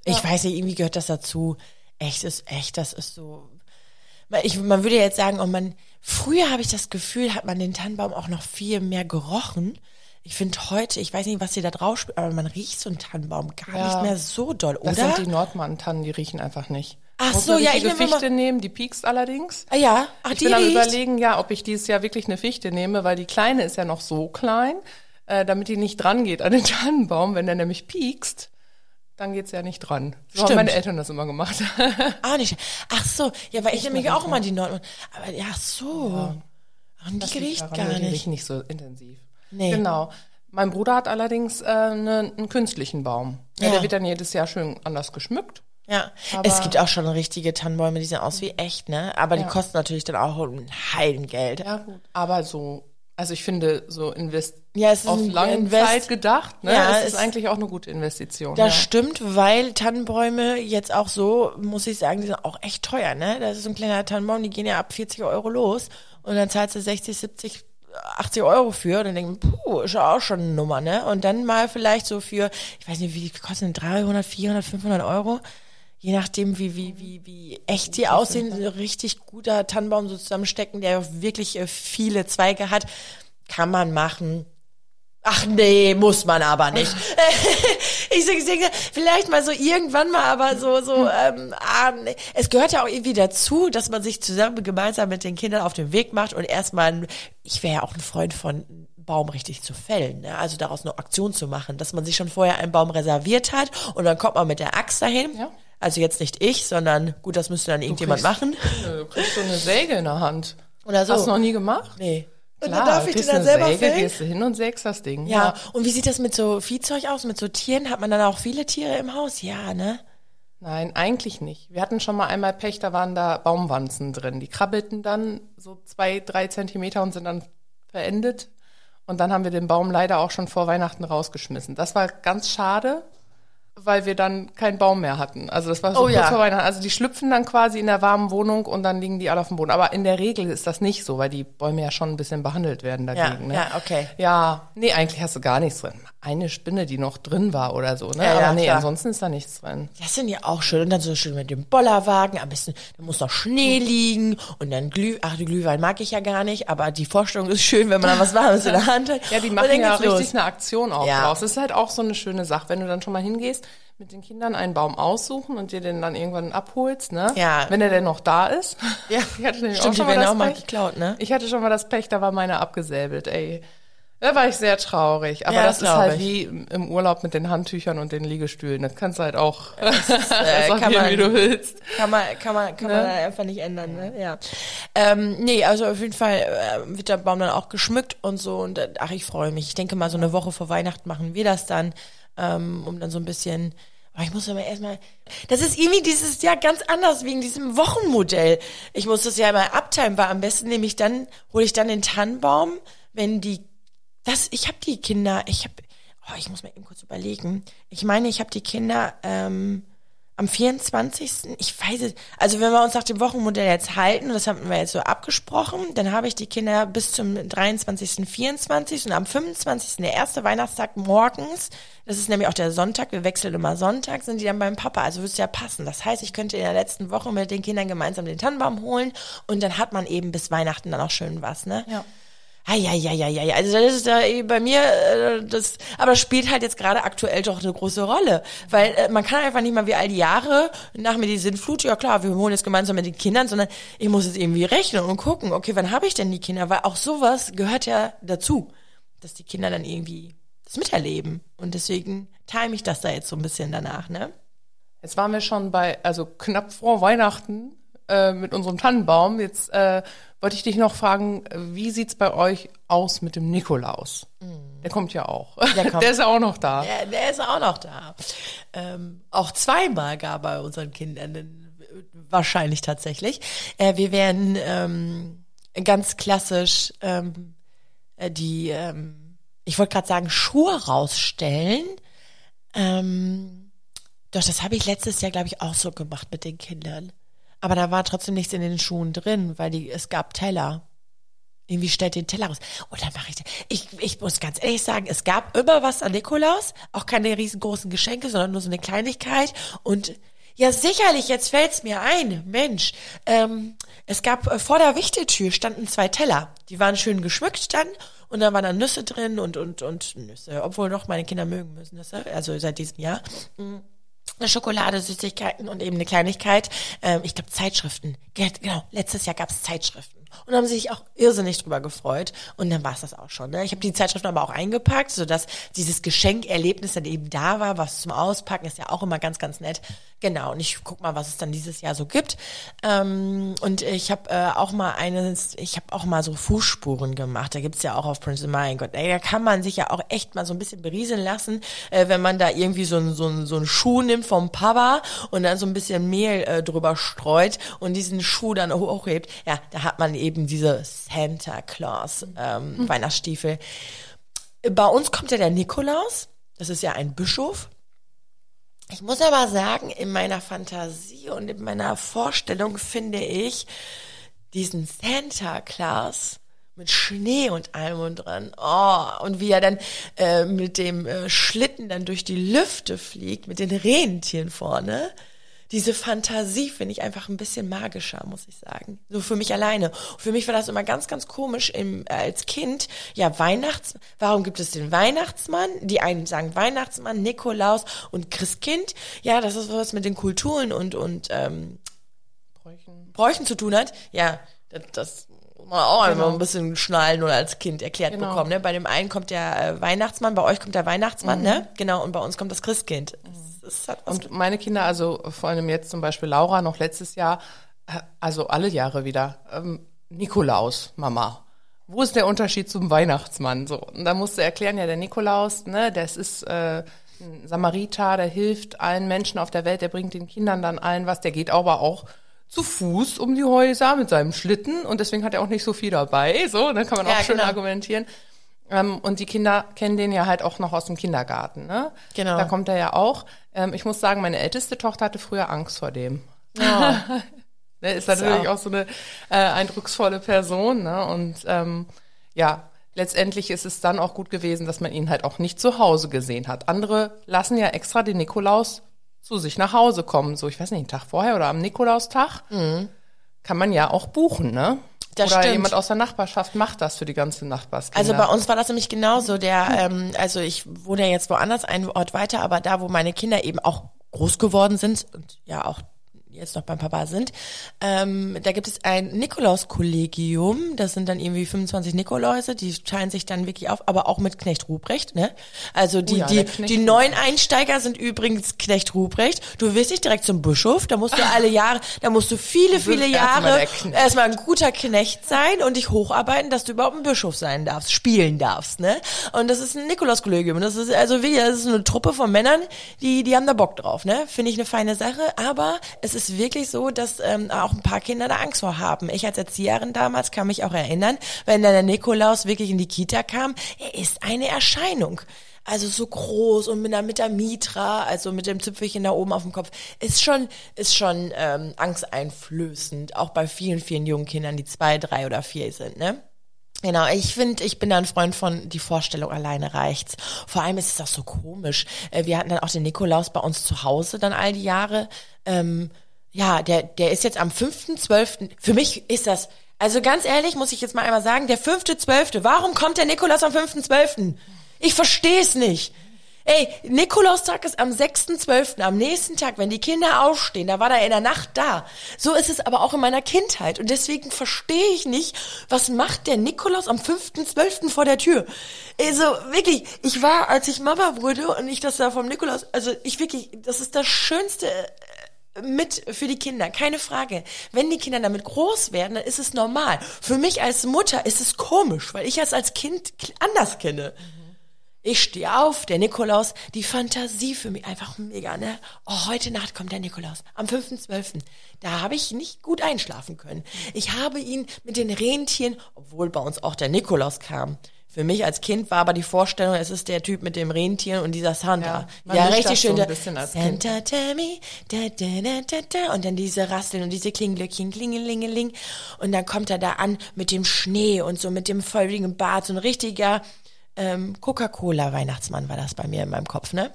Ich weiß nicht, irgendwie gehört das dazu. Echt ist echt, das ist so. Ich, man würde jetzt sagen, oh man, früher habe ich das Gefühl, hat man den Tannenbaum auch noch viel mehr gerochen. Ich finde heute, ich weiß nicht, was sie da drauf spielt, aber man riecht so einen Tannenbaum gar Ja. nicht mehr so doll, Das oder? sind die Nordmann-Tannen, die riechen einfach nicht. Ach Muss so, ja, ich nehme Fichte nehmen, die piekst allerdings. ah ja, ach, Ich die bin am riecht. überlegen, ja, ob ich dieses Jahr wirklich eine Fichte nehme, weil die kleine ist ja noch so klein, äh, damit die nicht dran geht an den (laughs) Tannenbaum. Wenn der nämlich piekst, dann geht's ja nicht dran. So haben Stimmt. meine Eltern das immer gemacht. (laughs) Ah, nicht. Ach so, ja, weil ich nehme auch immer die Nordmann. Aber ja, ach so. Ach, die Das riecht daran, gar weil Die nicht. riechen nicht so intensiv. Nee. Genau. Mein Bruder hat allerdings äh, ne, einen künstlichen Baum. Ja. Ja. Der wird dann jedes Jahr schön anders geschmückt. Ja, Aber- es gibt auch schon richtige Tannenbäume, die sehen aus wie echt, ne? Aber die Ja. kosten natürlich dann auch ein Heidengeld. Ja, gut. Aber so, also ich finde, so invest Ja, es ist auf lange Invest- Zeit gedacht, ne? Ja, es es- ist eigentlich auch eine gute Investition. Das ja. stimmt, weil Tannenbäume jetzt auch so, muss ich sagen, die sind auch echt teuer, ne? Das ist so ein kleiner Tannenbaum, die gehen ja ab 40 Euro los und dann zahlst du 60, 70, 80 Euro für und dann denken, puh, ist ja auch schon eine Nummer, ne? Und dann mal vielleicht so für, ich weiß nicht, wie die kosten, 300, 400, 500 Euro? Je nachdem, wie, wie, wie, wie echt die aussehen, so ein richtig guter Tannenbaum so zusammenstecken, der wirklich äh, viele Zweige hat, kann man machen. Ach nee, muss man aber nicht. (laughs) ich denke, vielleicht mal so irgendwann mal, aber so, so, ähm, ah, nee. es gehört ja auch irgendwie dazu, dass man sich zusammen gemeinsam mit den Kindern auf den Weg macht und erstmal, ich wäre ja auch ein Freund von Baum richtig zu fällen, ne? also daraus eine Aktion zu machen, dass man sich schon vorher einen Baum reserviert hat und dann kommt man mit der Axt dahin. Ja. Also jetzt nicht ich, sondern gut, das müsste dann irgendjemand kriegst- machen. Du kriegst so eine Säge in der Hand. Oder so. Hast du noch nie gemacht? Nee. Und Klar, dann darf ich den dann selber Säge, fällen? gehst du hin und sägst das Ding. Ja, und wie sieht das mit so Viehzeug aus, mit so Tieren? Hat man dann auch viele Tiere im Haus? Ja, ne? Nein, eigentlich nicht. Wir hatten schon mal einmal Pech, da waren da Baumwanzen drin. Die krabbelten dann so zwei, drei Zentimeter und sind dann verendet. Und dann haben wir den Baum leider auch schon vor Weihnachten rausgeschmissen. Das war ganz schade, weil wir dann keinen Baum mehr hatten. Also das war so Oh kurz ja. vor Weihnachten. Also die schlüpfen dann quasi in der warmen Wohnung und dann liegen die alle auf dem Boden. Aber in der Regel ist das nicht so, weil die Bäume ja schon ein bisschen behandelt werden dagegen. ne? ja, okay. Ja, nee, eigentlich hast du gar nichts drin. Eine Spinne, die noch drin war oder so, ne? Ja, ja, Aber nee, klar. ansonsten ist da nichts drin. Das sind ja auch schön. Und dann so schön mit dem Bollerwagen. Am besten, da muss noch Schnee liegen. Und dann Glüh, ach, die Glühwein mag ich ja gar nicht. Aber die Vorstellung ist schön, wenn man dann was Warmes in der Hand hat. (laughs) Ja, die machen ja geht's los. richtig eine Aktion auch Ja. draus. Das ist halt auch so eine schöne Sache, wenn du dann schon mal hingehst, mit den Kindern einen Baum aussuchen und dir den dann irgendwann abholst, ne? Ja. Wenn er denn noch da ist. Ja. (laughs) Ich hatte Stimmt, auch schon die werden mal das auch mal Pech. geklaut, ne? Ich hatte schon mal das Pech, da war meine abgesäbelt, ey. Da war ich sehr traurig. Aber Ja, das das ist halt ich. wie im Urlaub mit den Handtüchern und den Liegestühlen. Das kannst du halt auch (laughs) äh, (laughs) sortieren, kann man- wie du willst. Kann man, kann man, kann man einfach nicht ändern, ne? Ja. Ähm, nee, also auf jeden Fall äh, wird der Baum dann auch geschmückt und so und äh, ach, ich freue mich. Ich denke mal, so eine Woche vor Weihnachten machen wir das dann, ähm, um dann so ein bisschen. Aber ich muss aber erstmal. Das ist irgendwie dieses Jahr ganz anders wegen diesem Wochenmodell. Ich muss das ja mal abteilen, weil am besten nehme ich dann, hole ich dann den Tannenbaum, wenn die. Das, ich habe die Kinder, ich habe. Oh, ich muss mal eben kurz überlegen. Ich meine, ich habe die Kinder. Ähm, am 24. Ich weiß es, also wenn wir uns nach dem Wochenmodell jetzt halten, das haben wir jetzt so abgesprochen, dann habe ich die Kinder bis zum 23., 24. und am 25. der erste Weihnachtstag morgens, das ist nämlich auch der Sonntag, wir wechseln immer Sonntag, sind die dann beim Papa, also würde es ja passen. Das heißt, ich könnte in der letzten Woche mit den Kindern gemeinsam den Tannenbaum holen und dann hat man eben bis Weihnachten dann auch schön was, ne? Ja. Eieieiei, also das ist da bei mir, äh, das, aber das spielt halt jetzt gerade aktuell doch eine große Rolle, weil äh, man kann einfach nicht mal wie all die Jahre nach mir die Sintflut, ja klar, wir holen jetzt gemeinsam mit den Kindern, sondern ich muss jetzt irgendwie rechnen und gucken, okay, wann habe ich denn die Kinder, weil auch sowas gehört ja dazu, dass die Kinder dann irgendwie das miterleben. Und deswegen time ich das da jetzt so ein bisschen danach, ne? Jetzt waren wir schon bei, also knapp vor Weihnachten äh, mit unserem Tannenbaum. Jetzt äh, wollte ich dich noch fragen, wie sieht's bei euch aus mit dem Nikolaus? Der kommt ja auch. Der kommt. (laughs) Der ist ja auch noch da. Der, der ist auch noch da. Ähm, auch zweimal gar bei unseren Kindern, wahrscheinlich tatsächlich. Äh, wir werden ähm, ganz klassisch ähm, äh, die, ähm, ich wollte gerade sagen, Schuhe rausstellen. Ähm, doch, das habe ich letztes Jahr, glaube ich, auch so gemacht mit den Kindern. Aber da war trotzdem nichts in den Schuhen drin, weil die, es gab Teller. Irgendwie stellt den Teller raus. Und dann mache ich, ich, ich muss ganz ehrlich sagen, es gab immer was an Nikolaus, auch keine riesengroßen Geschenke, sondern nur so eine Kleinigkeit. Und ja, sicherlich, jetzt fällt's mir ein, Mensch. Ähm, es gab äh, vor der Wichteltür standen zwei Teller. Die waren schön geschmückt dann und da waren dann Nüsse drin und und und Nüsse, obwohl doch meine Kinder mögen müssen Nüsse, also seit diesem Jahr. Mhm. Schokolade, Süßigkeiten und eben eine Kleinigkeit. Ähm, ich glaube Zeitschriften. Genau, letztes Jahr gab's Zeitschriften und haben sich auch irrsinnig drüber gefreut. Und dann war es das auch schon. Ne? Ich habe die Zeitschriften aber auch eingepackt, sodass dieses Geschenkerlebnis dann eben da war. Was zum Auspacken ist ja auch immer ganz, ganz nett. Genau, und ich guck mal, was es dann dieses Jahr so gibt. Ähm, und ich habe äh, auch mal eines, ich habe auch mal so Fußspuren gemacht. Da gibt's ja auch auf Prince Mein Gott, ey, da kann man sich ja auch echt mal so ein bisschen berieseln lassen, äh, wenn man da irgendwie so ein so ein so ein Schuh nimmt vom Papa und dann so ein bisschen Mehl äh, drüber streut und diesen Schuh dann hochhebt. Ja, da hat man eben diese Santa Claus ähm, mhm. Weihnachtsstiefel. Bei uns kommt ja der Nikolaus. Das ist ja ein Bischof. Ich muss aber sagen, in meiner Fantasie und in meiner Vorstellung finde ich diesen Santa Claus mit Schnee und allem und dran. Oh, und wie er dann äh, mit dem äh, Schlitten dann durch die Lüfte fliegt, mit den Rentieren vorne diese Fantasie finde ich einfach ein bisschen magischer, muss ich sagen. So für mich alleine. für mich war das immer ganz, ganz komisch im, äh, als Kind. Ja, Weihnachts, warum gibt es den Weihnachtsmann? Die einen sagen Weihnachtsmann, Nikolaus und Christkind. Ja, das ist was mit den Kulturen und, und, ähm, Bräuchen. Bräuchen zu tun hat. Ja, das, das man auch genau. ein bisschen schnallen oder als Kind erklärt genau. bekommen. Ne? Bei dem einen kommt der äh, Weihnachtsmann, bei euch kommt der Weihnachtsmann, mhm. ne? Genau, und bei uns kommt das Christkind. Ist halt Und meine Kinder, also vor allem jetzt zum Beispiel Laura, noch letztes Jahr, äh, also alle Jahre wieder, ähm, Nikolaus, Mama. Wo ist der Unterschied zum Weihnachtsmann? So, und da musste erklären, ja, der Nikolaus, ne, das ist äh, ein Samariter, der hilft allen Menschen auf der Welt, der bringt den Kindern dann allen was, der geht aber auch zu Fuß um die Häuser mit seinem Schlitten und deswegen hat er auch nicht so viel dabei. So, dann kann man auch ja, schön genau. argumentieren. Ähm, und die Kinder kennen den ja halt auch noch aus dem Kindergarten. Ne? Genau. Da kommt er ja auch. Ähm, ich muss sagen, meine älteste Tochter hatte früher Angst vor dem. Ja. (laughs) ne, ist natürlich auch so eine äh, eindrucksvolle Person. Ne? Und ähm, ja, letztendlich ist es dann auch gut gewesen, dass man ihn halt auch nicht zu Hause gesehen hat. Andere lassen ja extra den Nikolaus zu sich nach Hause kommen. So, ich weiß nicht, einen Tag vorher oder am Nikolaustag. Mhm. Kann man ja auch buchen, ne? Das Oder stimmt. jemand aus der Nachbarschaft macht das für die ganze Nachbarskinder. Also bei uns war das nämlich genauso. Der, ähm, also ich wohne ja jetzt woanders, einen Ort weiter, aber da, wo meine Kinder eben auch groß geworden sind und ja auch jetzt noch beim Papa sind. Ähm, da gibt es ein Nikolaus-Kollegium. Das sind dann irgendwie 25 Nikoläuse, die teilen sich dann wirklich auf, aber auch mit Knecht Ruprecht. Ne? Also die, oh ja, die, die neuen Einsteiger sind übrigens Knecht Ruprecht. Du wirst nicht direkt zum Bischof, da musst du alle Jahre, da musst du viele, viele Jahre erstmal, erstmal ein guter Knecht sein und dich hocharbeiten, dass du überhaupt ein Bischof sein darfst, spielen darfst. Ne? Und das ist ein Nikolaus-Kollegium. Das ist also wie, das ist eine Truppe von Männern, die, die haben da Bock drauf. Ne? Finde ich eine feine Sache, aber es ist ist wirklich so, dass ähm, auch ein paar Kinder da Angst vor haben. Ich als Erzieherin damals kann mich auch erinnern, wenn dann der Nikolaus wirklich in die Kita kam, er ist eine Erscheinung. Also so groß und mit der, mit der Mitra, also mit dem Zipfelchen da oben auf dem Kopf, ist schon, ist schon ähm, angsteinflößend, auch bei vielen, vielen jungen Kindern, die zwei, drei oder vier sind, ne? Genau, ich finde, ich bin da ein Freund von, die Vorstellung alleine reicht's. Vor allem ist es auch so komisch. Äh, wir hatten dann auch den Nikolaus bei uns zu Hause dann all die Jahre. Ähm, ja, der, der ist jetzt am 5.12. Für mich ist das, also ganz ehrlich muss ich jetzt mal einmal sagen, der 5.12. Warum kommt der Nikolaus am 5.12.? Ich verstehe es nicht. Ey, Nikolaustag ist am 6.12., am nächsten Tag, wenn die Kinder aufstehen, da war er in der Nacht da. So ist es aber auch in meiner Kindheit. Und deswegen verstehe ich nicht, was macht der Nikolaus am 5.12. vor der Tür? Also wirklich, ich war, als ich Mama wurde und ich das da vom Nikolaus, also ich wirklich, das ist das schönste mit für die Kinder, keine Frage. Wenn die Kinder damit groß werden, dann ist es normal. Für mich als Mutter ist es komisch, weil ich es als Kind anders kenne. Mhm. Ich stehe auf, der Nikolaus, die Fantasie für mich einfach mega, ne? Oh, heute Nacht kommt der Nikolaus, am 5.12. Da habe ich nicht gut einschlafen können. Ich habe ihn mit den Rentieren, obwohl bei uns auch der Nikolaus kam, Für mich als Kind war aber die Vorstellung, es ist der Typ mit dem Rentier und dieser Santa. Ja, Ja, richtig so schön. als Santa tell me, da, da, da, da. Und dann diese Rasseln und diese Klinglöckchen, klingelingeling. Und dann kommt er da an mit dem Schnee und so mit dem feurigen Bart. So ein richtiger ähm, Coca-Cola-Weihnachtsmann war das bei mir in meinem Kopf, ne?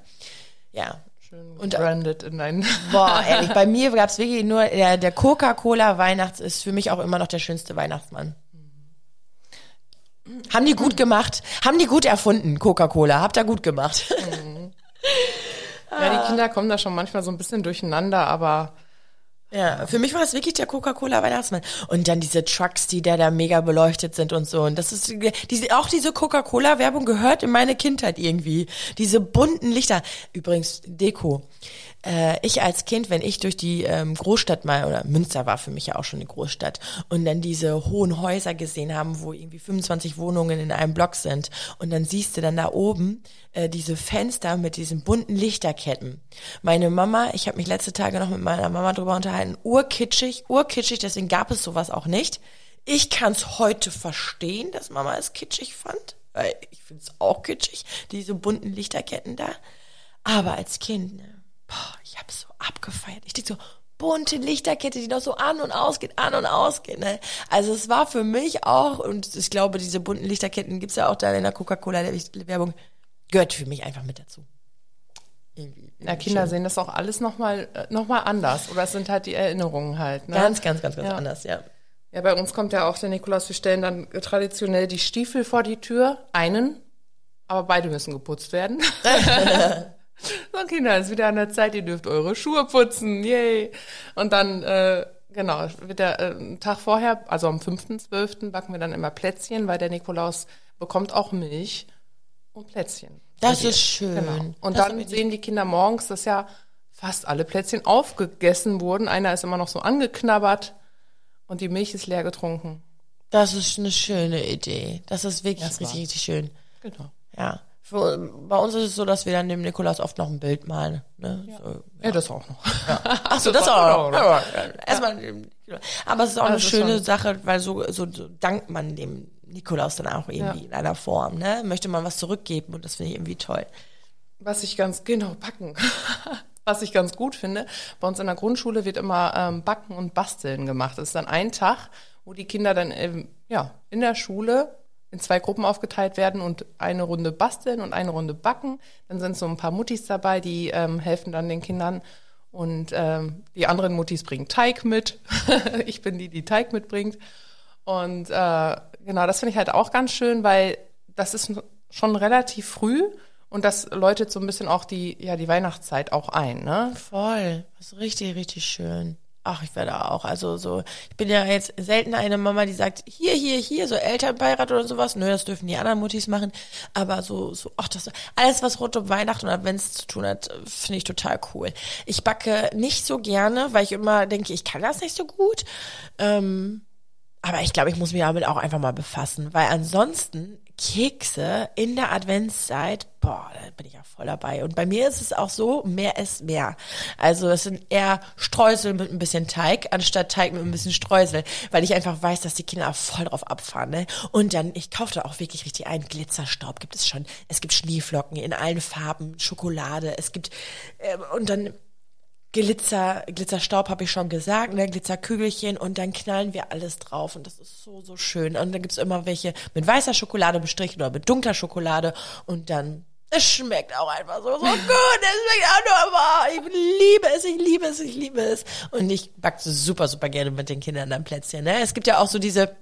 Ja. Schön Und- branded in ein. (laughs) Boah, ehrlich, bei mir gab es wirklich nur, der, der Coca-Cola-Weihnachts ist für mich auch immer noch der schönste Weihnachtsmann. Haben die gut gemacht? Haben die gut erfunden, Coca-Cola? Habt ihr gut gemacht? (laughs) Ja, die Kinder kommen da schon manchmal so ein bisschen durcheinander, aber Ja, für mich war es wirklich der Coca-Cola Weihnachtsmann. Und dann diese Trucks, die da da mega beleuchtet sind und so. Und das ist, diese, auch diese Coca-Cola Werbung gehört in meine Kindheit irgendwie. Diese bunten Lichter. Übrigens, Deko. Äh, ich als Kind, wenn ich durch die ähm, Großstadt mal, oder Münster war für mich ja auch schon eine Großstadt, und dann diese hohen Häuser gesehen haben, wo irgendwie 25 Wohnungen in einem Block sind. Und dann siehst du dann da oben äh, diese Fenster mit diesen bunten Lichterketten. Meine Mama, ich habe mich letzte Tage noch mit meiner Mama drüber unterhalten, urkitschig, urkitschig, deswegen gab es sowas auch nicht. Ich kann es heute verstehen, dass Mama es kitschig fand, weil ich finde es auch kitschig, diese bunten Lichterketten da. Aber als Kind, ne, boah, ich habe so abgefeiert. Ich denke so, bunte Lichterkette, die noch so an und ausgeht, an und ausgeht. Ne? Also es war für mich auch, und ich glaube, diese bunten Lichterketten gibt's ja auch da in der Coca-Cola-Werbung, gehört für mich einfach mit dazu. Irgendwie, ja, irgendwie Kinder schön. sehen das auch alles nochmal noch mal anders. Oder es sind halt die Erinnerungen halt. Ne? Ganz, ganz, ganz, ganz Ja. anders, ja. Ja, bei uns kommt ja auch der Nikolaus. Wir stellen dann traditionell die Stiefel vor die Tür. Einen, aber beide müssen geputzt werden. (laughs) (laughs) so, Kinder, ist wieder an der Zeit, ihr dürft eure Schuhe putzen. Yay. Und dann, äh, genau, wird der äh, einen Tag vorher, also am 5.12. backen wir dann immer Plätzchen, weil der Nikolaus bekommt auch Milch und Plätzchen. Das ist schön. Genau. Und Das dann sehen die Kinder morgens, dass ja fast alle Plätzchen aufgegessen wurden. Einer ist immer noch so angeknabbert und die Milch ist leer getrunken. Das ist eine schöne Idee. Das ist wirklich Das richtig, richtig schön. Genau. Ja. Für, bei uns ist es so, dass wir dann dem Nikolaus oft noch ein Bild malen. Ne? So, Ja, das auch noch. (laughs) Ach so, das Das auch noch. noch. Ja, Erstmal, aber es ist auch eine Das ist schöne schon- Sache, weil so, so, so dankt man dem Nikolaus dann auch irgendwie in einer Form, ne? Möchte man was zurückgeben und das finde ich irgendwie toll. Was ich ganz, genau, backen. (laughs) Was ich ganz gut finde, bei uns in der Grundschule wird immer ähm, Backen und Basteln gemacht. Das ist dann ein Tag, wo die Kinder dann ähm, ja, in der Schule in zwei Gruppen aufgeteilt werden und eine Runde basteln und eine Runde backen. Dann sind so ein paar Muttis dabei, die ähm, helfen dann den Kindern. Und ähm, die anderen Muttis bringen Teig mit. (laughs) ich bin die, die Teig mitbringt. Und äh, genau, das finde ich halt auch ganz schön, weil das ist schon relativ früh und das läutet so ein bisschen auch die, ja, die Weihnachtszeit auch ein, ne? Voll. Das ist richtig, richtig schön. Ach, ich werde auch. Also so, ich bin ja jetzt selten eine Mama, die sagt, hier, hier, hier, so Elternbeirat oder sowas. Nö, das dürfen die anderen Muttis machen. Aber so, so, ach, das alles, was rund um Weihnachten und Advents zu tun hat, finde ich total cool. Ich backe nicht so gerne, weil ich immer denke, ich kann das nicht so gut. Ähm, aber ich glaube, ich muss mich damit auch einfach mal befassen, weil ansonsten Kekse in der Adventszeit, boah, da bin ich ja voll dabei. Und bei mir ist es auch so, mehr ist mehr. Also es sind eher Streusel mit ein bisschen Teig, anstatt Teig mit ein bisschen Streusel, weil ich einfach weiß, dass die Kinder auch voll drauf abfahren. Ne? Und dann, ich kaufe da auch wirklich richtig ein. Glitzerstaub gibt es schon. Es gibt Schneeflocken in allen Farben, Schokolade, es gibt, ähm, und dann Glitzer, Glitzerstaub habe ich schon gesagt, ne, Glitzerkügelchen und dann knallen wir alles drauf und das ist so, so schön. Und dann gibt's immer welche mit weißer Schokolade bestrichen oder mit dunkler Schokolade und dann, es schmeckt auch einfach so, so (laughs) gut, es schmeckt auch nur, ich liebe es, ich liebe es, ich liebe es. Und ich backe super, super gerne mit den Kindern dann Plätzchen, ne. Es gibt ja auch so diese,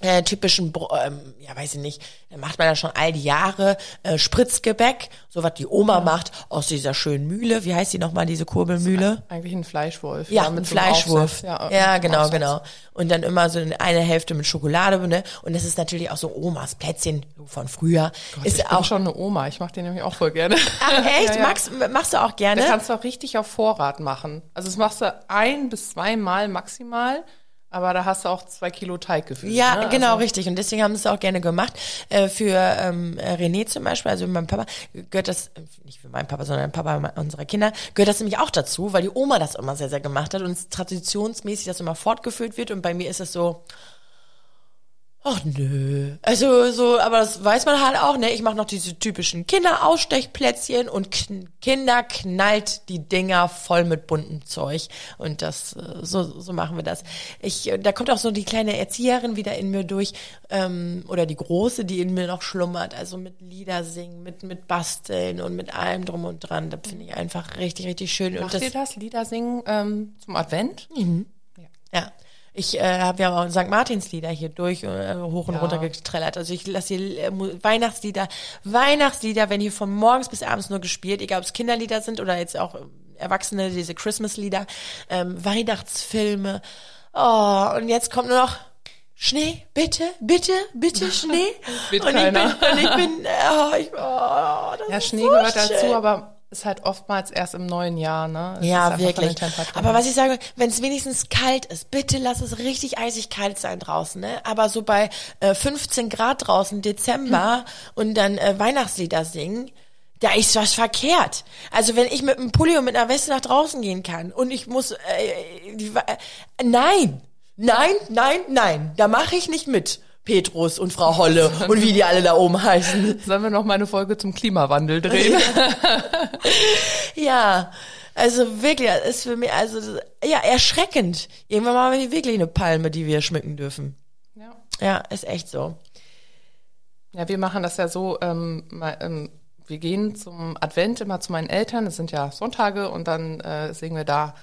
äh, typischen, ähm, ja weiß ich nicht, macht man ja schon all die Jahre äh, Spritzgebäck, so was die Oma macht aus dieser schönen Mühle. Wie heißt die nochmal, diese Kurbelmühle? Eigentlich ein Fleischwolf. Ja, mit ein so Fleischwurf. Aufsatz. Ja, Ja, äh, genau, Aufsatz. genau. Und dann immer so eine Hälfte mit Schokolade, ne? Und das ist natürlich auch so Omas Plätzchen von früher. Gott, ist ich bin auch schon eine Oma. Ich mache den nämlich auch voll gerne. Ach, echt? (laughs) Ja, ja. Magst, machst du auch gerne? Da kannst du auch richtig auf Vorrat machen. Also das machst du ein bis zweimal maximal, aber da hast du auch zwei Kilo Teig gefüllt. Ja, ne? genau, Also, richtig. Und deswegen haben sie es auch gerne gemacht. Äh, für ähm, äh, René zum Beispiel, also mein Papa, gehört das, äh, nicht für meinen Papa, sondern Papa unserer Kinder, gehört das nämlich auch dazu, weil die Oma das immer sehr, sehr gemacht hat und es traditionsmäßig das immer fortgeführt wird. Und bei mir ist es so, Ach nö. Also so, aber das weiß man halt auch, ne? Ich mache noch diese typischen Kinderausstechplätzchen und K Kinder knallt die Dinger voll mit buntem Zeug. Und das, äh, so, so machen wir das. Ich, äh, da kommt auch so die kleine Erzieherin wieder in mir durch, ähm, oder die große, die in mir noch schlummert. Also mit Lieder singen, mit, mit Basteln und mit allem drum und dran. Das finde ich einfach richtig, richtig schön. Macht und das, ihr das, Lieder singen ähm, zum Advent? Ja. Ich äh, habe ja auch St. Martinslieder hier durch äh, hoch und Ja. runter getrellert. Also ich lasse hier äh, Weihnachtslieder, Weihnachtslieder werden hier von morgens bis abends nur gespielt, egal ob es Kinderlieder sind oder jetzt auch äh, Erwachsene, diese Christmaslieder, ähm, Weihnachtsfilme. Oh, und jetzt kommt nur noch Schnee, bitte, bitte, bitte (laughs) Schnee. Und ich bin, und ich bin, oh, ich, oh, das Ja, Schnee so gehört dazu, schön. aber ist halt oftmals erst im neuen Jahr, ne? Es Ja, wirklich. Aber was ich sage, wenn es wenigstens kalt ist, bitte lass es richtig eisig kalt sein draußen, ne? Aber so bei äh, 15 Grad draußen, Dezember und dann äh, Weihnachtslieder singen, da ist was verkehrt. Also wenn ich mit einem Pulli und mit einer Weste nach draußen gehen kann und ich muss, äh, die, äh, nein, nein, nein, nein, da mache ich nicht mit. Petrus und Frau (laughs) Holle und wie die alle da oben heißen. Sollen wir noch mal eine Folge zum Klimawandel drehen? (laughs) Ja, also wirklich, das ist für mich, also, ja, erschreckend. Irgendwann mal haben wir wirklich eine Palme, die wir schmücken dürfen. ja. Ja, ist echt so. Ja, wir machen das ja so, ähm, mal, ähm, wir gehen zum Advent immer zu meinen Eltern, das sind ja Sonntage und dann äh, singen wir da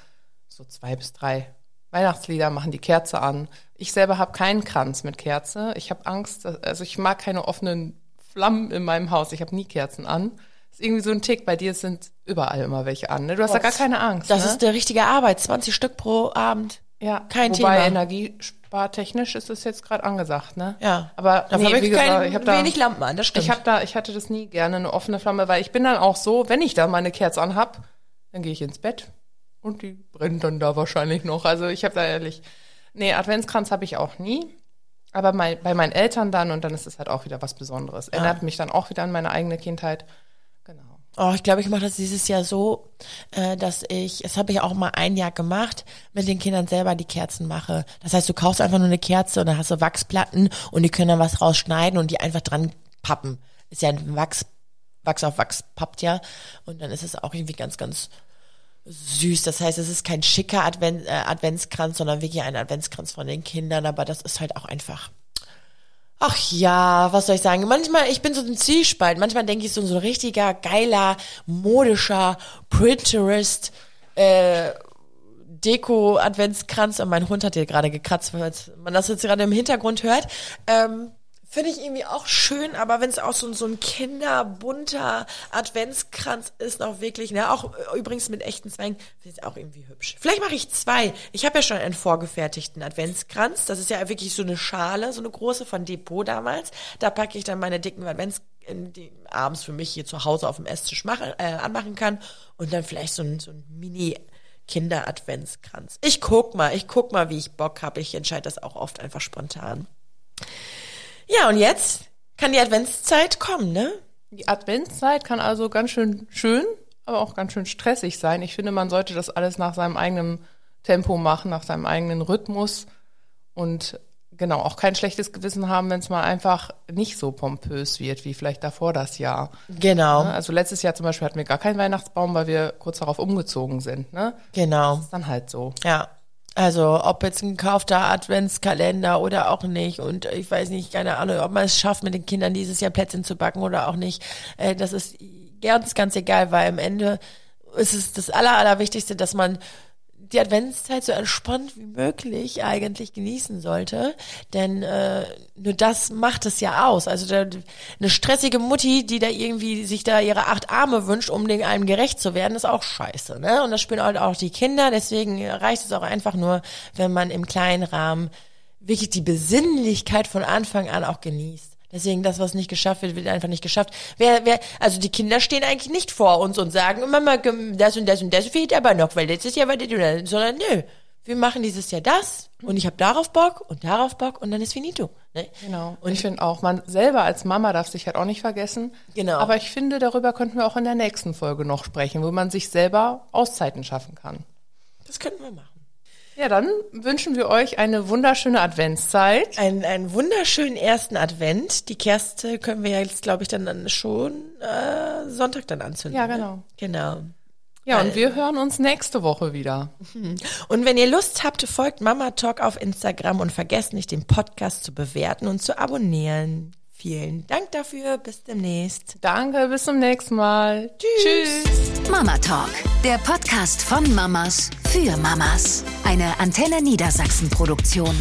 so zwei bis drei Weihnachtslieder, machen die Kerze an. Ich selber habe keinen Kranz mit Kerze. Ich habe Angst, also ich mag keine offenen Flammen in meinem Haus. Ich habe nie Kerzen an. ist irgendwie so ein Tick, bei dir sind überall immer welche an. Ne? Du hast da gar keine Angst. Das ne? ist der richtige Arbeit, 20 Stück pro Abend. Ja, Kein Wobei Thema. energiespartechnisch ist es jetzt gerade angesagt, ne? Ja. Aber Dafür nee, habe wie ich gesagt, ich habe da wenig Lampen an, das stimmt. ich habe da ich hatte das nie gerne eine offene Flamme, weil ich bin dann auch so, wenn ich da meine Kerze anhab, dann gehe ich ins Bett und die brennt dann da wahrscheinlich noch. Also ich habe da ehrlich Nee, Adventskranz habe ich auch nie. Aber mein, bei meinen Eltern dann und dann ist es halt auch wieder was Besonderes. Erinnert mich dann auch wieder an meine eigene Kindheit. Genau. Oh, ich glaube, ich mache das dieses Jahr so, äh, dass ich, das habe ich auch mal ein Jahr gemacht, mit den Kindern selber die Kerzen mache. Das heißt, du kaufst einfach nur eine Kerze und dann hast du Wachsplatten und die können dann was rausschneiden und die einfach dran pappen. Ist ja ein Wachs, Wachs auf Wachs pappt ja. Und dann ist es auch irgendwie ganz, ganz süß. Das heißt, es ist kein schicker Advent, äh, Adventskranz, sondern wirklich ein Adventskranz von den Kindern, aber das ist halt auch einfach. Ach ja, was soll ich sagen? Manchmal, ich bin so ein Zwiespalt. Manchmal denke ich so so ein richtiger, geiler, modischer Pinterest, äh, Deko-Adventskranz. Und mein Hund hat hier gerade gekratzt, weil man das jetzt gerade im Hintergrund hört. Ähm, Finde ich irgendwie auch schön, aber wenn es auch so, so ein kinderbunter Adventskranz ist, noch wirklich, ne, auch äh, übrigens mit echten Zweigen, finde ich auch irgendwie hübsch. Vielleicht mache ich zwei. Ich habe ja schon einen vorgefertigten Adventskranz. Das ist ja wirklich so eine Schale, so eine große von Depot damals. Da packe ich dann meine dicken Advents in die abends für mich hier zu Hause auf dem Esstisch machen, äh, anmachen kann und dann vielleicht so ein, so ein Mini Kinder-Adventskranz. Ich guck mal, ich guck mal, wie ich Bock habe. Ich entscheide das auch oft einfach spontan. Ja, und jetzt kann die Adventszeit kommen, ne? Die Adventszeit kann also ganz schön schön, aber auch ganz schön stressig sein. Ich finde, man sollte das alles nach seinem eigenen Tempo machen, nach seinem eigenen Rhythmus und genau auch kein schlechtes Gewissen haben, wenn es mal einfach nicht so pompös wird wie vielleicht davor das Jahr. Genau, Ne? Also letztes Jahr zum Beispiel hatten wir gar keinen Weihnachtsbaum, weil wir kurz darauf umgezogen sind. Ne? genau. Ist dann halt so. Ja. Also, ob jetzt ein gekaufter Adventskalender oder auch nicht. Und ich weiß nicht, keine Ahnung, ob man es schafft, mit den Kindern dieses Jahr Plätzchen zu backen oder auch nicht. Äh, das ist ganz, ganz egal, weil am Ende ist es das Aller, Allerwichtigste, dass man die Adventszeit so entspannt wie möglich eigentlich genießen sollte. Denn äh, nur das macht es ja aus. Also da, eine stressige Mutti, die da irgendwie sich da ihre acht Arme wünscht, um dem einem gerecht zu werden, ist auch scheiße. Ne? Und das spüren halt auch die Kinder. Deswegen reicht es auch einfach nur, wenn man im kleinen Rahmen wirklich die Besinnlichkeit von Anfang an auch genießt. Deswegen, das, was nicht geschafft wird, wird einfach nicht geschafft. Wer, wer, also die Kinder stehen eigentlich nicht vor uns und sagen, Mama, das und das und das fehlt aber noch, weil letztes Jahr war das, das, sondern nö, wir machen dieses Jahr das und ich habe darauf Bock und darauf Bock und dann ist finito. Ne? Genau. Und ich finde auch, man selber als Mama darf sich halt auch nicht vergessen. Genau. Aber ich finde, darüber könnten wir auch in der nächsten Folge noch sprechen, wo man sich selber Auszeiten schaffen kann. Das könnten wir machen. Ja, dann wünschen wir euch eine wunderschöne Adventszeit. Einen, einen wunderschönen ersten Advent. Die Kerste können wir ja jetzt, glaube ich, dann schon äh, Sonntag dann anzünden. Ja, ne? genau. Genau. Ja, und wir hören uns nächste Woche wieder. Und wenn ihr Lust habt, folgt Mama Talk auf Instagram und vergesst nicht, den Podcast zu bewerten und zu abonnieren. Vielen Dank dafür. Bis demnächst. Danke, bis zum nächsten Mal. Tschüss. Tschüss. Mama Talk, der Podcast von Mamas für Mamas. Eine Antenne Niedersachsen Produktion.